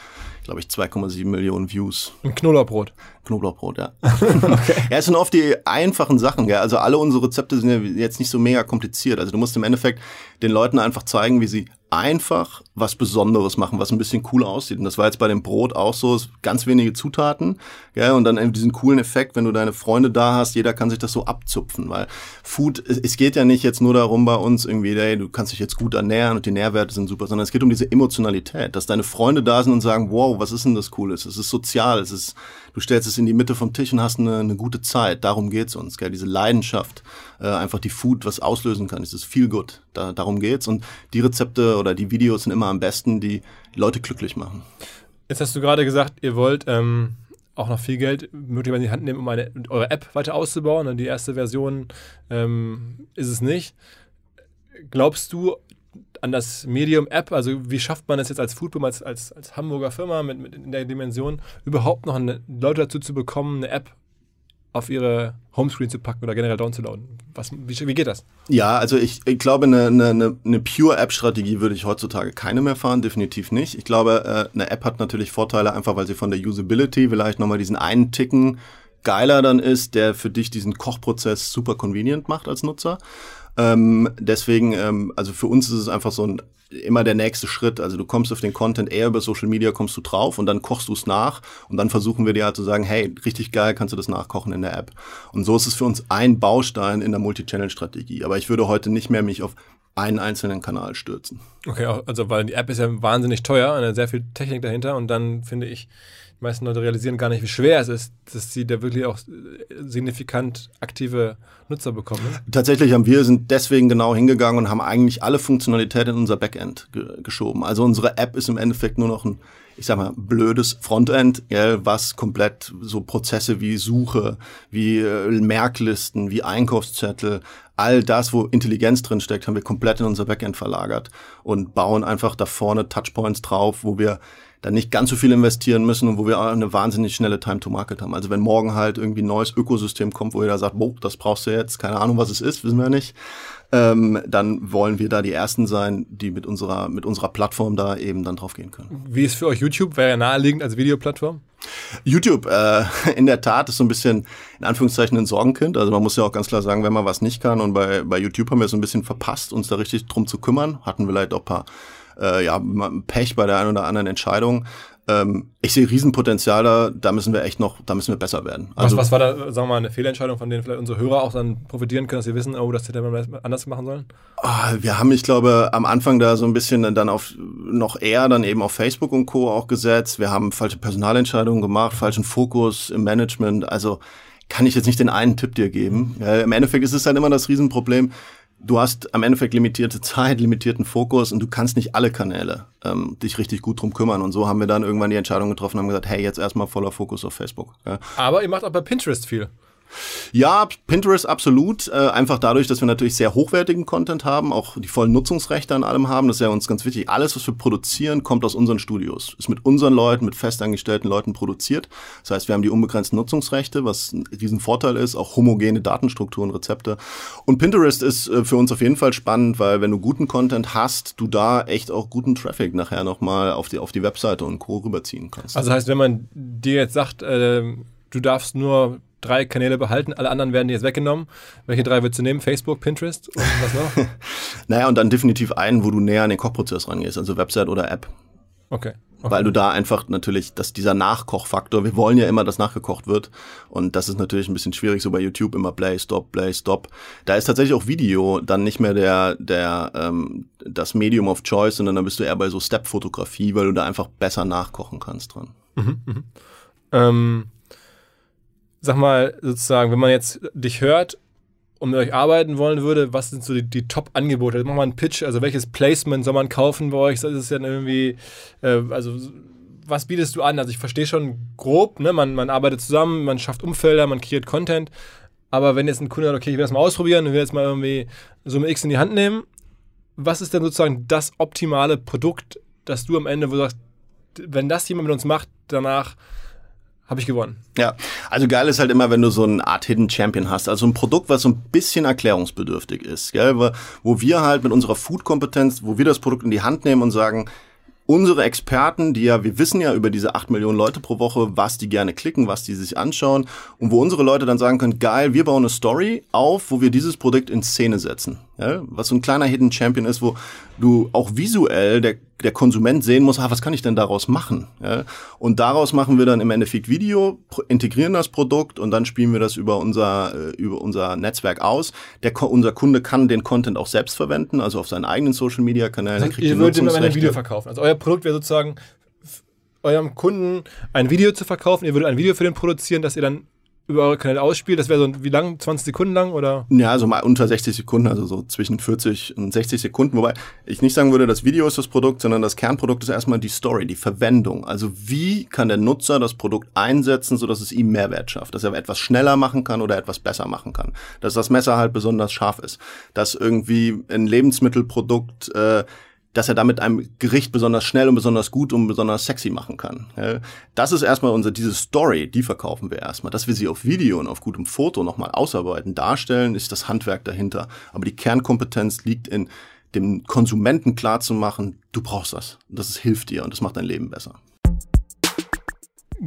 glaube ich, 2,7 Millionen Views. Ein Knoblauchbrot. Knoblauchbrot, ja. okay. Ja, es sind oft die einfachen Sachen, gell? Also alle unsere Rezepte sind ja jetzt nicht so mega kompliziert. Also du musst im Endeffekt den Leuten einfach zeigen, wie sie einfach was Besonderes machen, was ein bisschen cool aussieht. Und das war jetzt bei dem Brot auch so, ganz wenige Zutaten, gell? und dann diesen coolen Effekt, wenn du deine Freunde da hast, jeder kann sich das so abzupfen, weil Food, es geht ja nicht jetzt nur darum bei uns irgendwie, hey, du kannst dich jetzt gut ernähren und die Nährwerte sind super, sondern es geht um diese Emotionalität, dass deine Freunde da sind und sagen, wow, was ist denn das Cooles? Es ist sozial, es ist, du stellst es in die Mitte vom Tisch und hast eine, eine gute Zeit. Darum geht's uns, gell? diese Leidenschaft, äh, einfach die Food was auslösen kann, dieses Feel Good, da, darum geht's und die Rezepte oder die Videos sind immer am besten, die Leute glücklich machen. Jetzt hast du gerade gesagt, ihr wollt ähm, auch noch viel Geld möglicherweise in die Hand nehmen, um eine, eure App weiter auszubauen. Die erste Version ähm, ist es nicht. Glaubst du an das Medium App, also wie schafft man es jetzt als Foodboom, als, als, als Hamburger Firma mit, mit in der Dimension, überhaupt noch eine, Leute dazu zu bekommen, eine App auf ihre Homescreen zu packen oder generell downzuladen? Was, wie, wie geht das? Ja, also ich, ich glaube, eine, eine, eine Pure-App-Strategie würde ich heutzutage keine mehr fahren, definitiv nicht. Ich glaube, äh, eine App hat natürlich Vorteile, einfach weil sie von der Usability vielleicht nochmal diesen einen Ticken geiler dann ist, der für dich diesen Kochprozess super convenient macht als Nutzer. Ähm, deswegen, ähm, also für uns ist es einfach so ein immer der nächste Schritt. Also du kommst auf den Content eher über Social Media, kommst du drauf und dann kochst du es nach und dann versuchen wir dir halt zu sagen, hey, richtig geil, kannst du das nachkochen in der App. Und so ist es für uns ein Baustein in der Multi-Channel-Strategie. Aber ich würde heute nicht mehr mich auf einen einzelnen Kanal stürzen. Okay, also weil die App ist ja wahnsinnig teuer, eine sehr viel Technik dahinter und dann finde ich, die meisten Leute realisieren gar nicht, wie schwer es ist, dass sie da wirklich auch signifikant aktive Nutzer bekommen. Tatsächlich haben wir sind deswegen genau hingegangen und haben eigentlich alle Funktionalitäten in unser Backend ge geschoben. Also unsere App ist im Endeffekt nur noch ein, ich sag mal, blödes Frontend, gell, was komplett so Prozesse wie Suche, wie äh, Merklisten, wie Einkaufszettel, all das, wo Intelligenz drin steckt, haben wir komplett in unser Backend verlagert und bauen einfach da vorne Touchpoints drauf, wo wir dann nicht ganz so viel investieren müssen und wo wir auch eine wahnsinnig schnelle Time to Market haben. Also wenn morgen halt irgendwie ein neues Ökosystem kommt, wo jeder sagt, boah, das brauchst du jetzt, keine Ahnung, was es ist, wissen wir nicht, ähm, dann wollen wir da die Ersten sein, die mit unserer, mit unserer Plattform da eben dann drauf gehen können. Wie ist für euch YouTube? Wäre ja naheliegend als Videoplattform? YouTube, äh, in der Tat, ist so ein bisschen, in Anführungszeichen, ein Sorgenkind. Also man muss ja auch ganz klar sagen, wenn man was nicht kann und bei, bei YouTube haben wir es so ein bisschen verpasst, uns da richtig drum zu kümmern. Hatten vielleicht auch ein paar äh, ja, Pech bei der einen oder anderen Entscheidung. Ähm, ich sehe Riesenpotenzial da, da müssen wir echt noch, da müssen wir besser werden. Also, was, was war da, sagen wir mal, eine Fehlentscheidung, von denen vielleicht unsere Hörer auch dann profitieren können, dass sie wissen, oh, das hätte man anders machen sollen? Oh, wir haben, ich glaube, am Anfang da so ein bisschen dann auf, noch eher dann eben auf Facebook und Co. auch gesetzt. Wir haben falsche Personalentscheidungen gemacht, falschen Fokus im Management. Also, kann ich jetzt nicht den einen Tipp dir geben. Ja, Im Endeffekt ist es halt immer das Riesenproblem du hast am Endeffekt limitierte Zeit, limitierten Fokus und du kannst nicht alle Kanäle ähm, dich richtig gut drum kümmern. Und so haben wir dann irgendwann die Entscheidung getroffen und haben gesagt, hey, jetzt erstmal voller Fokus auf Facebook. Ja. Aber ihr macht auch bei Pinterest viel. Ja, Pinterest absolut. Äh, einfach dadurch, dass wir natürlich sehr hochwertigen Content haben, auch die vollen Nutzungsrechte an allem haben. Das ist ja uns ganz wichtig. Alles, was wir produzieren, kommt aus unseren Studios. Ist mit unseren Leuten, mit festangestellten Leuten produziert. Das heißt, wir haben die unbegrenzten Nutzungsrechte, was ein Riesenvorteil ist, auch homogene Datenstrukturen, Rezepte. Und Pinterest ist äh, für uns auf jeden Fall spannend, weil wenn du guten Content hast, du da echt auch guten Traffic nachher nochmal auf die, auf die Webseite und Co. rüberziehen kannst. Also heißt, wenn man dir jetzt sagt, äh, du darfst nur drei Kanäle behalten, alle anderen werden jetzt weggenommen. Welche drei würdest du nehmen? Facebook, Pinterest und was noch? naja, und dann definitiv einen, wo du näher an den Kochprozess rangehst, also Website oder App. Okay. okay. Weil du da einfach natürlich, dass dieser Nachkochfaktor, wir wollen ja immer, dass nachgekocht wird. Und das ist natürlich ein bisschen schwierig, so bei YouTube immer Play, Stop, Play, Stop. Da ist tatsächlich auch Video dann nicht mehr der, der, ähm, das Medium of Choice, sondern dann bist du eher bei so Step-Fotografie, weil du da einfach besser nachkochen kannst dran. Mhm, mh. ähm sag mal, sozusagen, wenn man jetzt dich hört und mit euch arbeiten wollen würde, was sind so die, die Top-Angebote? Mach mal einen Pitch, also welches Placement soll man kaufen bei euch? Das ist ja irgendwie, äh, also was bietest du an? Also ich verstehe schon grob, ne? man, man arbeitet zusammen, man schafft Umfelder, man kreiert Content, aber wenn jetzt ein Kunde sagt, okay, ich will das mal ausprobieren, ich will jetzt mal irgendwie Summe X in die Hand nehmen, was ist denn sozusagen das optimale Produkt, das du am Ende, wo du sagst, wenn das jemand mit uns macht, danach habe ich gewonnen. Ja, also geil ist halt immer, wenn du so eine Art Hidden Champion hast, also ein Produkt, was so ein bisschen erklärungsbedürftig ist, gell? wo wir halt mit unserer Food-Kompetenz, wo wir das Produkt in die Hand nehmen und sagen, unsere Experten, die ja, wir wissen ja über diese acht Millionen Leute pro Woche, was die gerne klicken, was die sich anschauen und wo unsere Leute dann sagen können, geil, wir bauen eine Story auf, wo wir dieses Produkt in Szene setzen. Ja, was so ein kleiner Hidden Champion ist, wo du auch visuell der, der Konsument sehen muss, ah, was kann ich denn daraus machen? Ja, und daraus machen wir dann im Endeffekt Video, integrieren das Produkt und dann spielen wir das über unser, äh, über unser Netzwerk aus. Der, unser Kunde kann den Content auch selbst verwenden, also auf seinen eigenen Social Media Kanälen. Also ihr würdet ihm ein Video verkaufen. Also euer Produkt wäre sozusagen eurem Kunden ein Video zu verkaufen. Ihr würdet ein Video für den produzieren, das ihr dann über eure Kanäle ausspielt? Das wäre so wie lang? 20 Sekunden lang oder? Ja, so mal unter 60 Sekunden, also so zwischen 40 und 60 Sekunden. Wobei ich nicht sagen würde, das Video ist das Produkt, sondern das Kernprodukt ist erstmal die Story, die Verwendung. Also wie kann der Nutzer das Produkt einsetzen, sodass es ihm Mehrwert schafft, dass er etwas schneller machen kann oder etwas besser machen kann, dass das Messer halt besonders scharf ist, dass irgendwie ein Lebensmittelprodukt äh, dass er damit einem Gericht besonders schnell und besonders gut und besonders sexy machen kann. Das ist erstmal unsere, diese Story, die verkaufen wir erstmal. Dass wir sie auf Video und auf gutem Foto nochmal ausarbeiten, darstellen, ist das Handwerk dahinter. Aber die Kernkompetenz liegt in dem Konsumenten klarzumachen, du brauchst das. Das hilft dir und das macht dein Leben besser.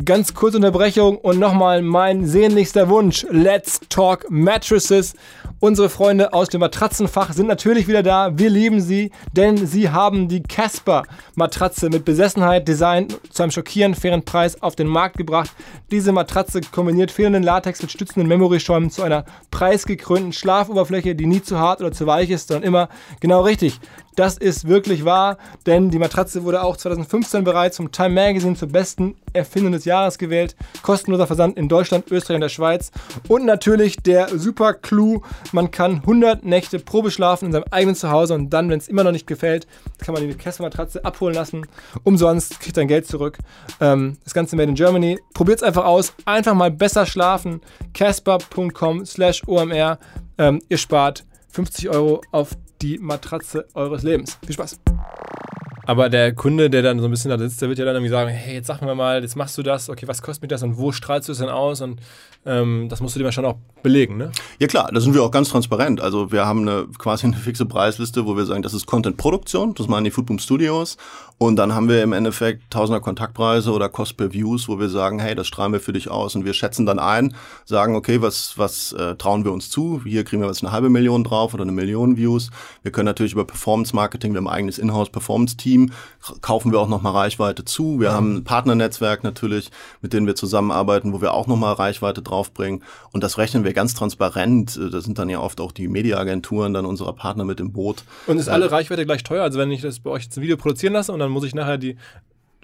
Ganz kurze Unterbrechung und nochmal mein sehnlichster Wunsch. Let's talk mattresses. Unsere Freunde aus dem Matratzenfach sind natürlich wieder da. Wir lieben sie, denn sie haben die Casper Matratze mit Besessenheit, Design zu einem schockierend fairen Preis auf den Markt gebracht. Diese Matratze kombiniert fehlenden Latex mit stützenden Memory-Schäumen zu einer preisgekrönten Schlafoberfläche, die nie zu hart oder zu weich ist, sondern immer genau richtig. Das ist wirklich wahr, denn die Matratze wurde auch 2015 bereits vom Time Magazine zur besten Erfindung des Jahres gewählt. Kostenloser Versand in Deutschland, Österreich und der Schweiz. Und natürlich der super Clou, man kann 100 Nächte Probe schlafen in seinem eigenen Zuhause und dann, wenn es immer noch nicht gefällt, kann man die Kessel-Matratze abholen lassen. Umsonst, kriegt dein Geld zurück. Ähm, das Ganze made in Germany. Probiert es einfach aus. Einfach mal besser schlafen. Casper.com slash OMR. Ähm, ihr spart 50 Euro auf die Matratze eures Lebens. Viel Spaß. Aber der Kunde, der dann so ein bisschen da sitzt, der wird ja dann irgendwie sagen, hey, jetzt sag mir mal, jetzt machst du das, okay, was kostet mich das und wo strahlst du es denn aus? Und ähm, das musst du dir schon auch belegen, ne? Ja klar, da sind wir auch ganz transparent. Also wir haben eine quasi eine fixe Preisliste, wo wir sagen, das ist Content-Produktion, das machen die Foodboom Studios und dann haben wir im Endeffekt Tausender Kontaktpreise oder Cost per Views, wo wir sagen, hey, das strahlen wir für dich aus. Und wir schätzen dann ein, sagen, okay, was, was äh, trauen wir uns zu? Hier kriegen wir jetzt eine halbe Million drauf oder eine Million Views. Wir können natürlich über Performance Marketing, wir haben ein eigenes Inhouse-Performance-Team, kaufen wir auch nochmal Reichweite zu. Wir mhm. haben ein Partnernetzwerk natürlich, mit denen wir zusammenarbeiten, wo wir auch nochmal Reichweite draufbringen. Und das rechnen wir ganz transparent. Da sind dann ja oft auch die Mediaagenturen dann unserer Partner mit im Boot. Und ist alle Reichweite gleich teuer? Also wenn ich das bei euch jetzt ein Video produzieren lasse und dann muss ich nachher die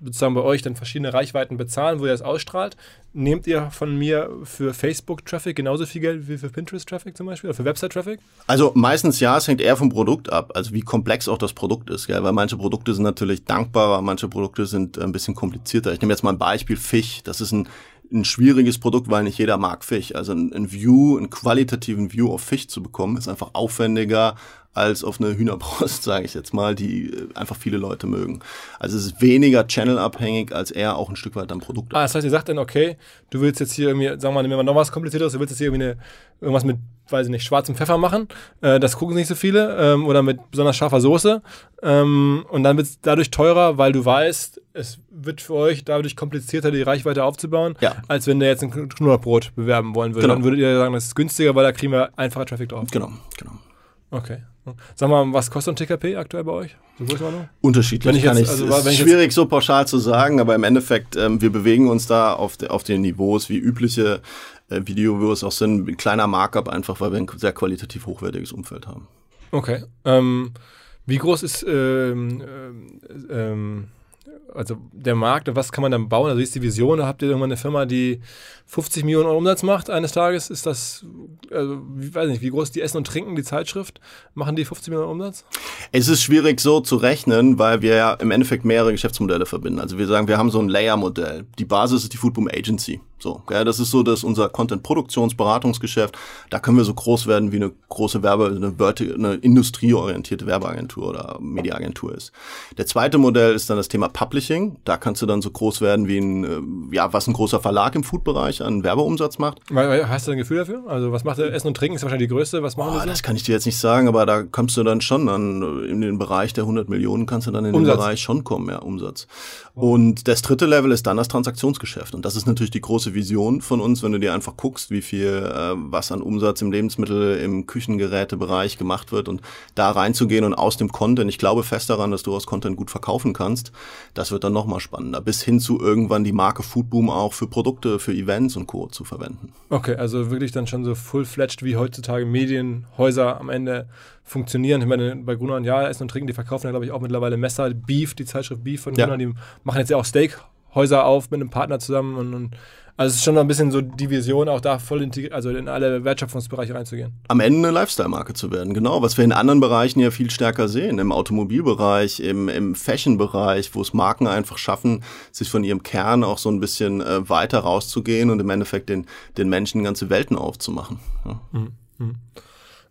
sozusagen bei euch dann verschiedene Reichweiten bezahlen, wo ihr das ausstrahlt. Nehmt ihr von mir für Facebook-Traffic genauso viel Geld wie für Pinterest-Traffic zum Beispiel oder für Website-Traffic? Also meistens ja, es hängt eher vom Produkt ab, also wie komplex auch das Produkt ist, gell? weil manche Produkte sind natürlich dankbarer, manche Produkte sind ein bisschen komplizierter. Ich nehme jetzt mal ein Beispiel Fisch. Das ist ein ein schwieriges Produkt, weil nicht jeder mag Fisch. Also ein, ein View, einen qualitativen View auf Fisch zu bekommen, ist einfach aufwendiger als auf eine Hühnerbrust, sage ich jetzt mal, die äh, einfach viele Leute mögen. Also es ist weniger channelabhängig als eher auch ein Stück weit am Produkt. Ah, das heißt, ihr sagt dann, okay, du willst jetzt hier irgendwie, sagen wir mal, noch was komplizierteres, du willst jetzt hier irgendwie eine, irgendwas mit, weiß ich nicht, schwarzem Pfeffer machen, äh, das gucken nicht so viele, ähm, oder mit besonders scharfer Soße ähm, und dann wird es dadurch teurer, weil du weißt, es wird für euch dadurch komplizierter, die Reichweite aufzubauen, ja. als wenn der jetzt ein Knurrbrot bewerben wollen würde. Genau. Dann würdet ihr sagen, das ist günstiger, weil da kriegen wir einfacher Traffic drauf. Genau, genau. Okay. Sag mal, was kostet ein TKP aktuell bei euch? So Unterschiedlich. Wenn ich jetzt, also, wenn ist schwierig so pauschal zu sagen, aber im Endeffekt, ähm, wir bewegen uns da auf, de, auf den Niveaus wie übliche äh, Video-Views auch sind. Ein kleiner Markup einfach, weil wir ein sehr qualitativ hochwertiges Umfeld haben. Okay. Ähm, wie groß ist ähm, äh, ähm, also der Markt, was kann man dann bauen? Also ist die Vision, habt ihr irgendwann eine Firma, die 50 Millionen Euro Umsatz macht eines Tages? Ist das, also ich weiß nicht, wie groß die Essen und Trinken, die Zeitschrift? Machen die 50 Millionen Umsatz? Es ist schwierig so zu rechnen, weil wir ja im Endeffekt mehrere Geschäftsmodelle verbinden. Also wir sagen, wir haben so ein Layer-Modell. Die Basis ist die Foodboom Agency. So, ja, das ist so, dass unser Content-Produktionsberatungsgeschäft, da können wir so groß werden, wie eine große Werbe, eine, eine industrieorientierte Werbeagentur oder Mediaagentur ist. Der zweite Modell ist dann das Thema Publishing. Da kannst du dann so groß werden wie ein, äh, ja, was ein großer Verlag im Food-Bereich an Werbeumsatz macht. Hast du ein Gefühl dafür? Also was macht der Essen und Trinken ist wahrscheinlich die größte. Was machen oh, das? Das kann ich dir jetzt nicht sagen, aber da kommst du dann schon an, in den Bereich der 100 Millionen kannst du dann in Umsatz. den Bereich schon kommen, ja, Umsatz. Und das dritte Level ist dann das Transaktionsgeschäft. Und das ist natürlich die große Vision von uns, wenn du dir einfach guckst, wie viel, äh, was an Umsatz im Lebensmittel, im Küchengerätebereich gemacht wird und da reinzugehen und aus dem Content. Ich glaube fest daran, dass du aus Content gut verkaufen kannst. Das wird dann nochmal spannender. Bis hin zu irgendwann die Marke Foodboom auch für Produkte, für Events und Co. zu verwenden. Okay, also wirklich dann schon so full-fledged wie heutzutage Medienhäuser am Ende funktionieren. Ich meine, bei Gruner und Ja, Essen und Trinken, die verkaufen ja, glaube ich, auch mittlerweile Messer, Beef, die Zeitschrift Beef von Gruner, ja. die machen jetzt ja auch Steakhäuser auf mit einem Partner zusammen und, und also es ist schon noch ein bisschen so die Vision, auch da voll integriert, also in alle Wertschöpfungsbereiche reinzugehen. Am Ende eine Lifestyle-Marke zu werden, genau. Was wir in anderen Bereichen ja viel stärker sehen, im Automobilbereich, im, im Fashion-Bereich, wo es Marken einfach schaffen, sich von ihrem Kern auch so ein bisschen äh, weiter rauszugehen und im Endeffekt den, den Menschen ganze Welten aufzumachen. Ja. Mhm.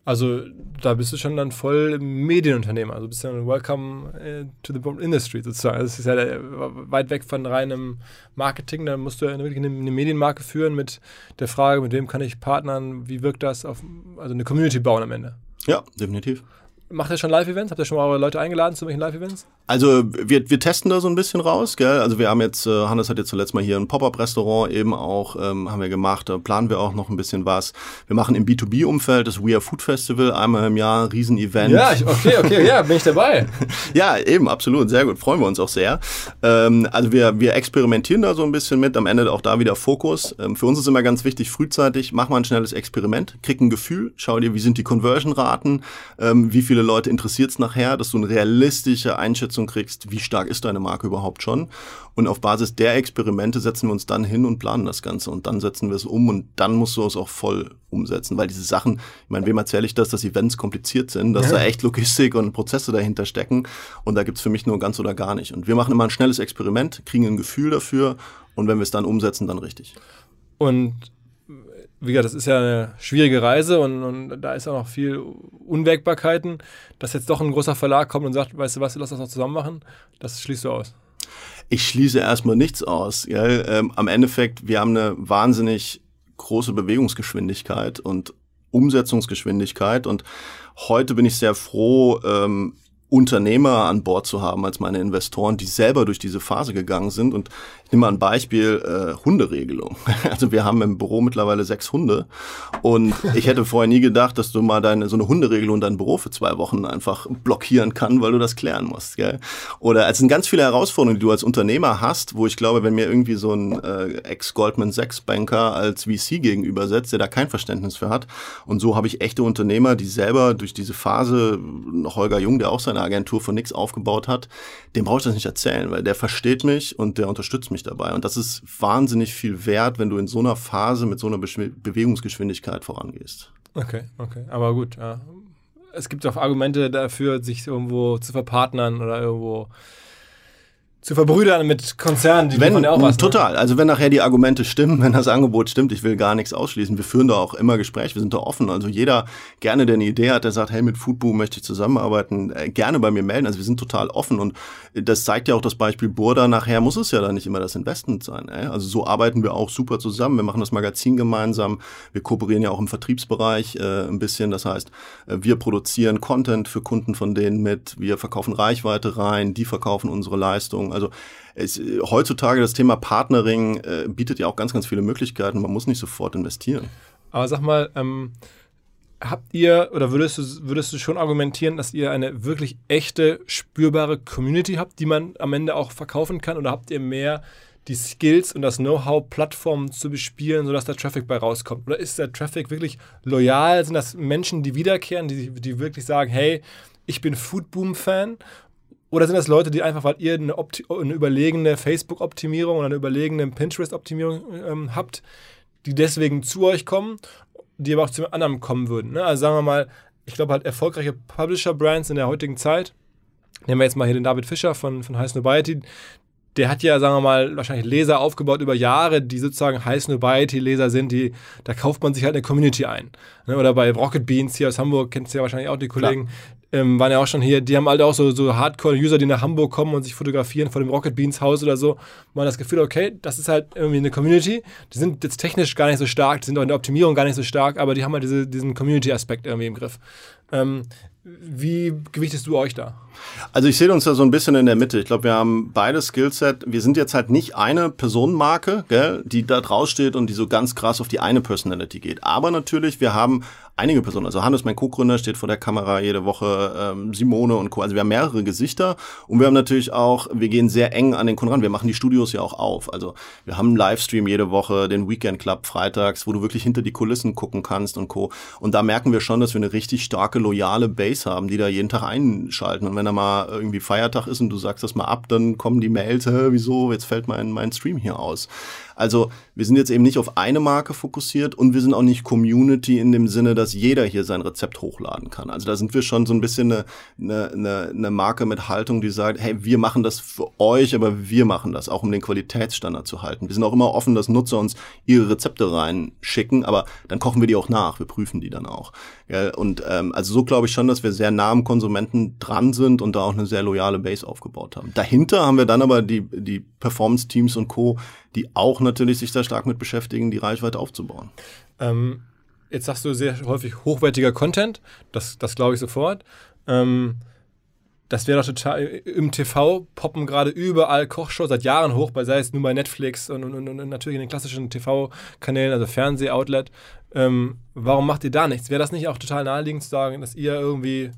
Also da bist du schon dann voll Medienunternehmer. Also bist du dann Welcome äh, to the Industry sozusagen. Das ist ja äh, weit weg von reinem Marketing. Da musst du ja wirklich eine, eine, Medienmarke führen mit der Frage, mit wem kann ich partnern, wie wirkt das auf, also eine Community bauen am Ende. Ja, definitiv. Macht ihr schon Live-Events? Habt ihr schon mal eure Leute eingeladen zu welchen Live-Events? Also wir, wir testen da so ein bisschen raus, gell? Also wir haben jetzt, äh, Hannes hat jetzt zuletzt mal hier ein Pop-Up-Restaurant eben auch, ähm, haben wir gemacht, da planen wir auch noch ein bisschen was. Wir machen im B2B-Umfeld das We Are Food Festival einmal im Jahr, Riesen-Event. Ja, ich, okay, okay, ja, bin ich dabei. ja, eben, absolut, sehr gut, freuen wir uns auch sehr. Ähm, also wir, wir experimentieren da so ein bisschen mit, am Ende auch da wieder Fokus. Ähm, für uns ist immer ganz wichtig, frühzeitig, mach mal ein schnelles Experiment, krieg ein Gefühl, schau dir, wie sind die Conversion-Raten, ähm, wie viele Leute interessiert es nachher, dass du eine realistische Einschätzung kriegst, wie stark ist deine Marke überhaupt schon. Und auf Basis der Experimente setzen wir uns dann hin und planen das Ganze. Und dann setzen wir es um und dann musst du es auch voll umsetzen. Weil diese Sachen, ich meine, wem erzähle ich das, dass Events kompliziert sind, dass ja. da echt Logistik und Prozesse dahinter stecken. Und da gibt es für mich nur ganz oder gar nicht. Und wir machen immer ein schnelles Experiment, kriegen ein Gefühl dafür und wenn wir es dann umsetzen, dann richtig. Und wie gesagt, das ist ja eine schwierige Reise und, und, da ist auch noch viel Unwägbarkeiten. Dass jetzt doch ein großer Verlag kommt und sagt, weißt du was, lass das noch zusammen machen, das schließt du aus. Ich schließe erstmal nichts aus. Gell? Ähm, am Endeffekt, wir haben eine wahnsinnig große Bewegungsgeschwindigkeit und Umsetzungsgeschwindigkeit und heute bin ich sehr froh, ähm, Unternehmer an Bord zu haben als meine Investoren, die selber durch diese Phase gegangen sind. Und ich nehme mal ein Beispiel, äh, Hunderegelung. Also wir haben im Büro mittlerweile sechs Hunde und ich hätte vorher nie gedacht, dass du mal deine so eine Hunderegelung dein Büro für zwei Wochen einfach blockieren kann, weil du das klären musst. Gell? Oder es sind ganz viele Herausforderungen, die du als Unternehmer hast, wo ich glaube, wenn mir irgendwie so ein äh, Ex-Goldman Sachs-Banker als VC gegenüber setzt, der da kein Verständnis für hat. Und so habe ich echte Unternehmer, die selber durch diese Phase, Holger Jung, der auch seine Agentur von nichts aufgebaut hat, dem brauche ich das nicht erzählen, weil der versteht mich und der unterstützt mich dabei. Und das ist wahnsinnig viel wert, wenn du in so einer Phase mit so einer Be Bewegungsgeschwindigkeit vorangehst. Okay, okay. Aber gut, ja. Es gibt auch Argumente dafür, sich irgendwo zu verpartnern oder irgendwo zu verbrüdern mit Konzernen, die wenn, ja auch was. Ne? Total. Ne? Also wenn nachher die Argumente stimmen, wenn das Angebot stimmt, ich will gar nichts ausschließen. Wir führen da auch immer Gespräche, wir sind da offen. Also jeder gerne, der eine Idee hat, der sagt, hey, mit Foodboom möchte ich zusammenarbeiten, äh, gerne bei mir melden. Also wir sind total offen und das zeigt ja auch das Beispiel Burda. Nachher muss es ja dann nicht immer das Investment sein. Ey? Also so arbeiten wir auch super zusammen. Wir machen das Magazin gemeinsam. Wir kooperieren ja auch im Vertriebsbereich äh, ein bisschen. Das heißt, äh, wir produzieren Content für Kunden von denen mit. Wir verkaufen Reichweite rein. Die verkaufen unsere Leistungen. Also es, heutzutage das Thema Partnering äh, bietet ja auch ganz, ganz viele Möglichkeiten. Man muss nicht sofort investieren. Aber sag mal, ähm, habt ihr oder würdest du, würdest du schon argumentieren, dass ihr eine wirklich echte, spürbare Community habt, die man am Ende auch verkaufen kann? Oder habt ihr mehr die Skills und das Know-how, Plattformen zu bespielen, sodass der Traffic bei rauskommt? Oder ist der Traffic wirklich loyal? Sind das Menschen, die wiederkehren, die, die wirklich sagen, hey, ich bin Foodboom-Fan oder sind das Leute, die einfach, weil ihr eine, eine überlegene Facebook-Optimierung oder eine überlegene Pinterest-Optimierung ähm, habt, die deswegen zu euch kommen, die aber auch zu anderen kommen würden? Ne? Also sagen wir mal, ich glaube halt erfolgreiche Publisher-Brands in der heutigen Zeit, nehmen wir jetzt mal hier den David Fischer von, von High Snobiety, der hat ja, sagen wir mal, wahrscheinlich Leser aufgebaut über Jahre, die sozusagen High Snobiety-Leser sind, die, da kauft man sich halt eine Community ein. Ne? Oder bei Rocket Beans hier aus Hamburg, kennst du ja wahrscheinlich auch die Kollegen, ähm, waren ja auch schon hier, die haben halt auch so, so Hardcore-User, die nach Hamburg kommen und sich fotografieren vor dem Rocket Beans Haus oder so. Man hat das Gefühl, okay, das ist halt irgendwie eine Community. Die sind jetzt technisch gar nicht so stark, die sind auch in der Optimierung gar nicht so stark, aber die haben halt diese, diesen Community-Aspekt irgendwie im Griff. Ähm, wie gewichtest du euch da? Also ich sehe uns da so ein bisschen in der Mitte. Ich glaube, wir haben beide Skillset. Wir sind jetzt halt nicht eine Personenmarke, gell, die da draus steht und die so ganz krass auf die eine Personality geht. Aber natürlich, wir haben einige Personen. Also Hannes, mein Co-Gründer, steht vor der Kamera jede Woche, ähm, Simone und Co. Also wir haben mehrere Gesichter und wir haben natürlich auch, wir gehen sehr eng an den Kunden ran. Wir machen die Studios ja auch auf. Also wir haben einen Livestream jede Woche, den Weekend Club freitags, wo du wirklich hinter die Kulissen gucken kannst und Co. Und da merken wir schon, dass wir eine richtig starke, loyale Base haben, die da jeden Tag einschalten. Und wenn da mal irgendwie Feiertag ist und du sagst das mal ab, dann kommen die Mails, Hä, wieso, jetzt fällt mein, mein Stream hier aus. Also wir sind jetzt eben nicht auf eine Marke fokussiert und wir sind auch nicht Community in dem Sinne, dass dass jeder hier sein Rezept hochladen kann. Also da sind wir schon so ein bisschen eine, eine, eine, Marke mit Haltung, die sagt, hey, wir machen das für euch, aber wir machen das, auch um den Qualitätsstandard zu halten. Wir sind auch immer offen, dass Nutzer uns ihre Rezepte reinschicken, aber dann kochen wir die auch nach, wir prüfen die dann auch. Ja, und ähm, also so glaube ich schon, dass wir sehr nah am Konsumenten dran sind und da auch eine sehr loyale Base aufgebaut haben. Dahinter haben wir dann aber die, die Performance-Teams und Co., die auch natürlich sich da stark mit beschäftigen, die Reichweite aufzubauen. Ähm, jetzt sagst du sehr häufig hochwertiger Content, das, das glaube ich sofort. Ähm, das wäre doch total. Im TV poppen gerade überall Kochshows seit Jahren hoch, sei es nur bei Netflix und, und, und natürlich in den klassischen TV-Kanälen, also Fernseh-Outlet. Ähm, warum macht ihr da nichts? Wäre das nicht auch total naheliegend zu sagen, dass ihr irgendwie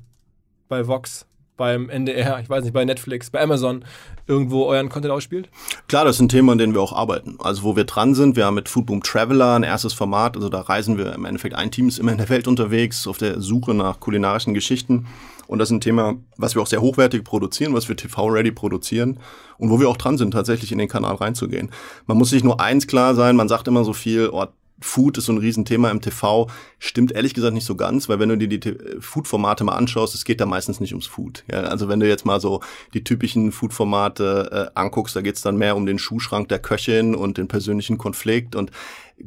bei Vox beim NDR, ich weiß nicht, bei Netflix, bei Amazon irgendwo euren Content ausspielt? Klar, das ist ein Thema, an dem wir auch arbeiten. Also wo wir dran sind, wir haben mit Foodboom Traveler ein erstes Format, also da reisen wir im Endeffekt, ein Team ist immer in der Welt unterwegs, auf der Suche nach kulinarischen Geschichten. Und das ist ein Thema, was wir auch sehr hochwertig produzieren, was wir TV-ready produzieren und wo wir auch dran sind, tatsächlich in den Kanal reinzugehen. Man muss sich nur eins klar sein, man sagt immer so viel, oh, Food ist so ein Riesenthema im TV. Stimmt ehrlich gesagt nicht so ganz, weil wenn du dir die Food-Formate mal anschaust, es geht da meistens nicht ums Food. Ja, also wenn du jetzt mal so die typischen Food-Formate äh, anguckst, da geht's dann mehr um den Schuhschrank der Köchin und den persönlichen Konflikt. Und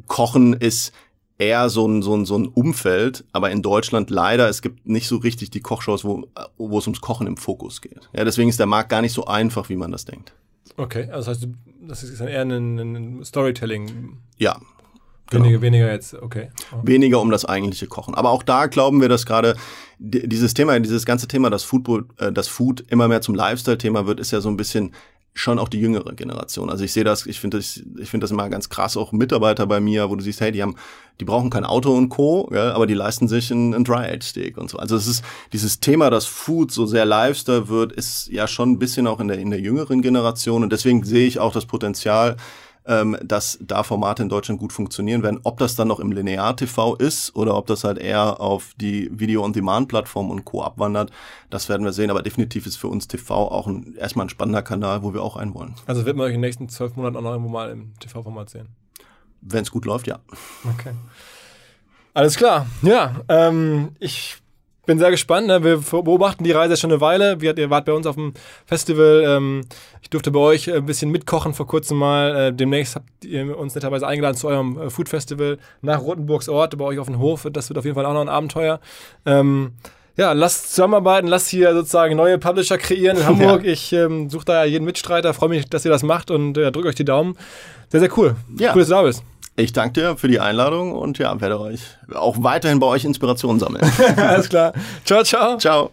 Kochen ist eher so ein, so, ein, so ein Umfeld, aber in Deutschland leider, es gibt nicht so richtig die Kochshows, wo, wo es ums Kochen im Fokus geht. Ja, deswegen ist der Markt gar nicht so einfach, wie man das denkt. Okay, also das heißt, das ist dann eher ein, ein Storytelling. Ja, Genau. Weniger, weniger jetzt, okay. Weniger um das eigentliche Kochen. Aber auch da glauben wir, dass gerade dieses Thema, dieses ganze Thema, dass Food, äh, das Food immer mehr zum Lifestyle-Thema wird, ist ja so ein bisschen schon auch die jüngere Generation. Also ich sehe das, ich finde das, ich finde das immer ganz krass, auch Mitarbeiter bei mir, wo du siehst, hey, die haben, die brauchen kein Auto und Co., ja, aber die leisten sich einen, einen Dry-Age-Steak und so. Also es ist dieses Thema, dass Food so sehr Lifestyle wird, ist ja schon ein bisschen auch in der, in der jüngeren Generation und deswegen sehe ich auch das Potenzial, ähm, dass da Formate in Deutschland gut funktionieren werden. Ob das dann noch im Linear-TV ist oder ob das halt eher auf die Video-on-Demand-Plattform und Co. abwandert, das werden wir sehen. Aber definitiv ist für uns TV auch ein, erstmal ein spannender Kanal, wo wir auch ein wollen. Also wird man euch in den nächsten zwölf Monaten auch noch irgendwo mal im TV-Format sehen? Wenn es gut läuft, ja. Okay. Alles klar. Ja, ähm, ich bin sehr gespannt. Ne? Wir beobachten die Reise schon eine Weile. Wir, ihr wart bei uns auf dem Festival. Ähm, ich durfte bei euch ein bisschen mitkochen vor kurzem mal. Äh, demnächst habt ihr uns netterweise eingeladen zu eurem äh, Food Festival nach Rotenburgs Ort, bei euch auf dem Hof. Das wird auf jeden Fall auch noch ein Abenteuer. Ähm, ja, lasst zusammenarbeiten, lasst hier sozusagen neue Publisher kreieren in Hamburg. Ja. Ich ähm, suche da ja jeden Mitstreiter, freue mich, dass ihr das macht und äh, drückt euch die Daumen. Sehr, sehr cool. Ja. Cool, dass du da bist. Ich danke dir für die Einladung und ja, werde euch auch weiterhin bei euch Inspiration sammeln. alles klar. Ciao, ciao. Ciao.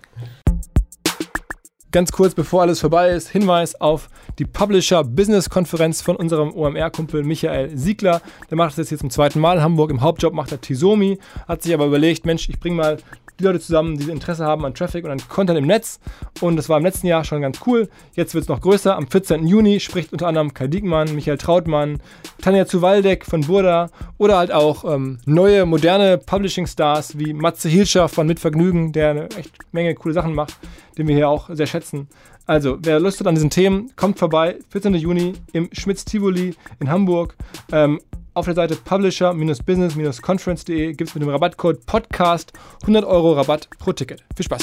Ganz kurz, bevor alles vorbei ist, Hinweis auf die Publisher Business Konferenz von unserem OMR-Kumpel Michael Siegler. Der macht das jetzt hier zum zweiten Mal Hamburg. Im Hauptjob macht er Tisomi, hat sich aber überlegt, Mensch, ich bringe mal die Leute zusammen, die Interesse haben an Traffic und an Content im Netz. Und das war im letzten Jahr schon ganz cool. Jetzt wird es noch größer. Am 14. Juni spricht unter anderem Kai Diekmann, Michael Trautmann, Tanja Zuwaldeck von Burda oder halt auch ähm, neue, moderne Publishing-Stars wie Matze Hilscher von Mitvergnügen, der eine echt Menge coole Sachen macht, den wir hier auch sehr schätzen. Also, wer Lust hat an diesen Themen, kommt vorbei. 14. Juni im Schmitz Tivoli in Hamburg. Ähm, auf der Seite publisher-business-conference.de gibt es mit dem Rabattcode Podcast 100 Euro Rabatt pro Ticket. Viel Spaß!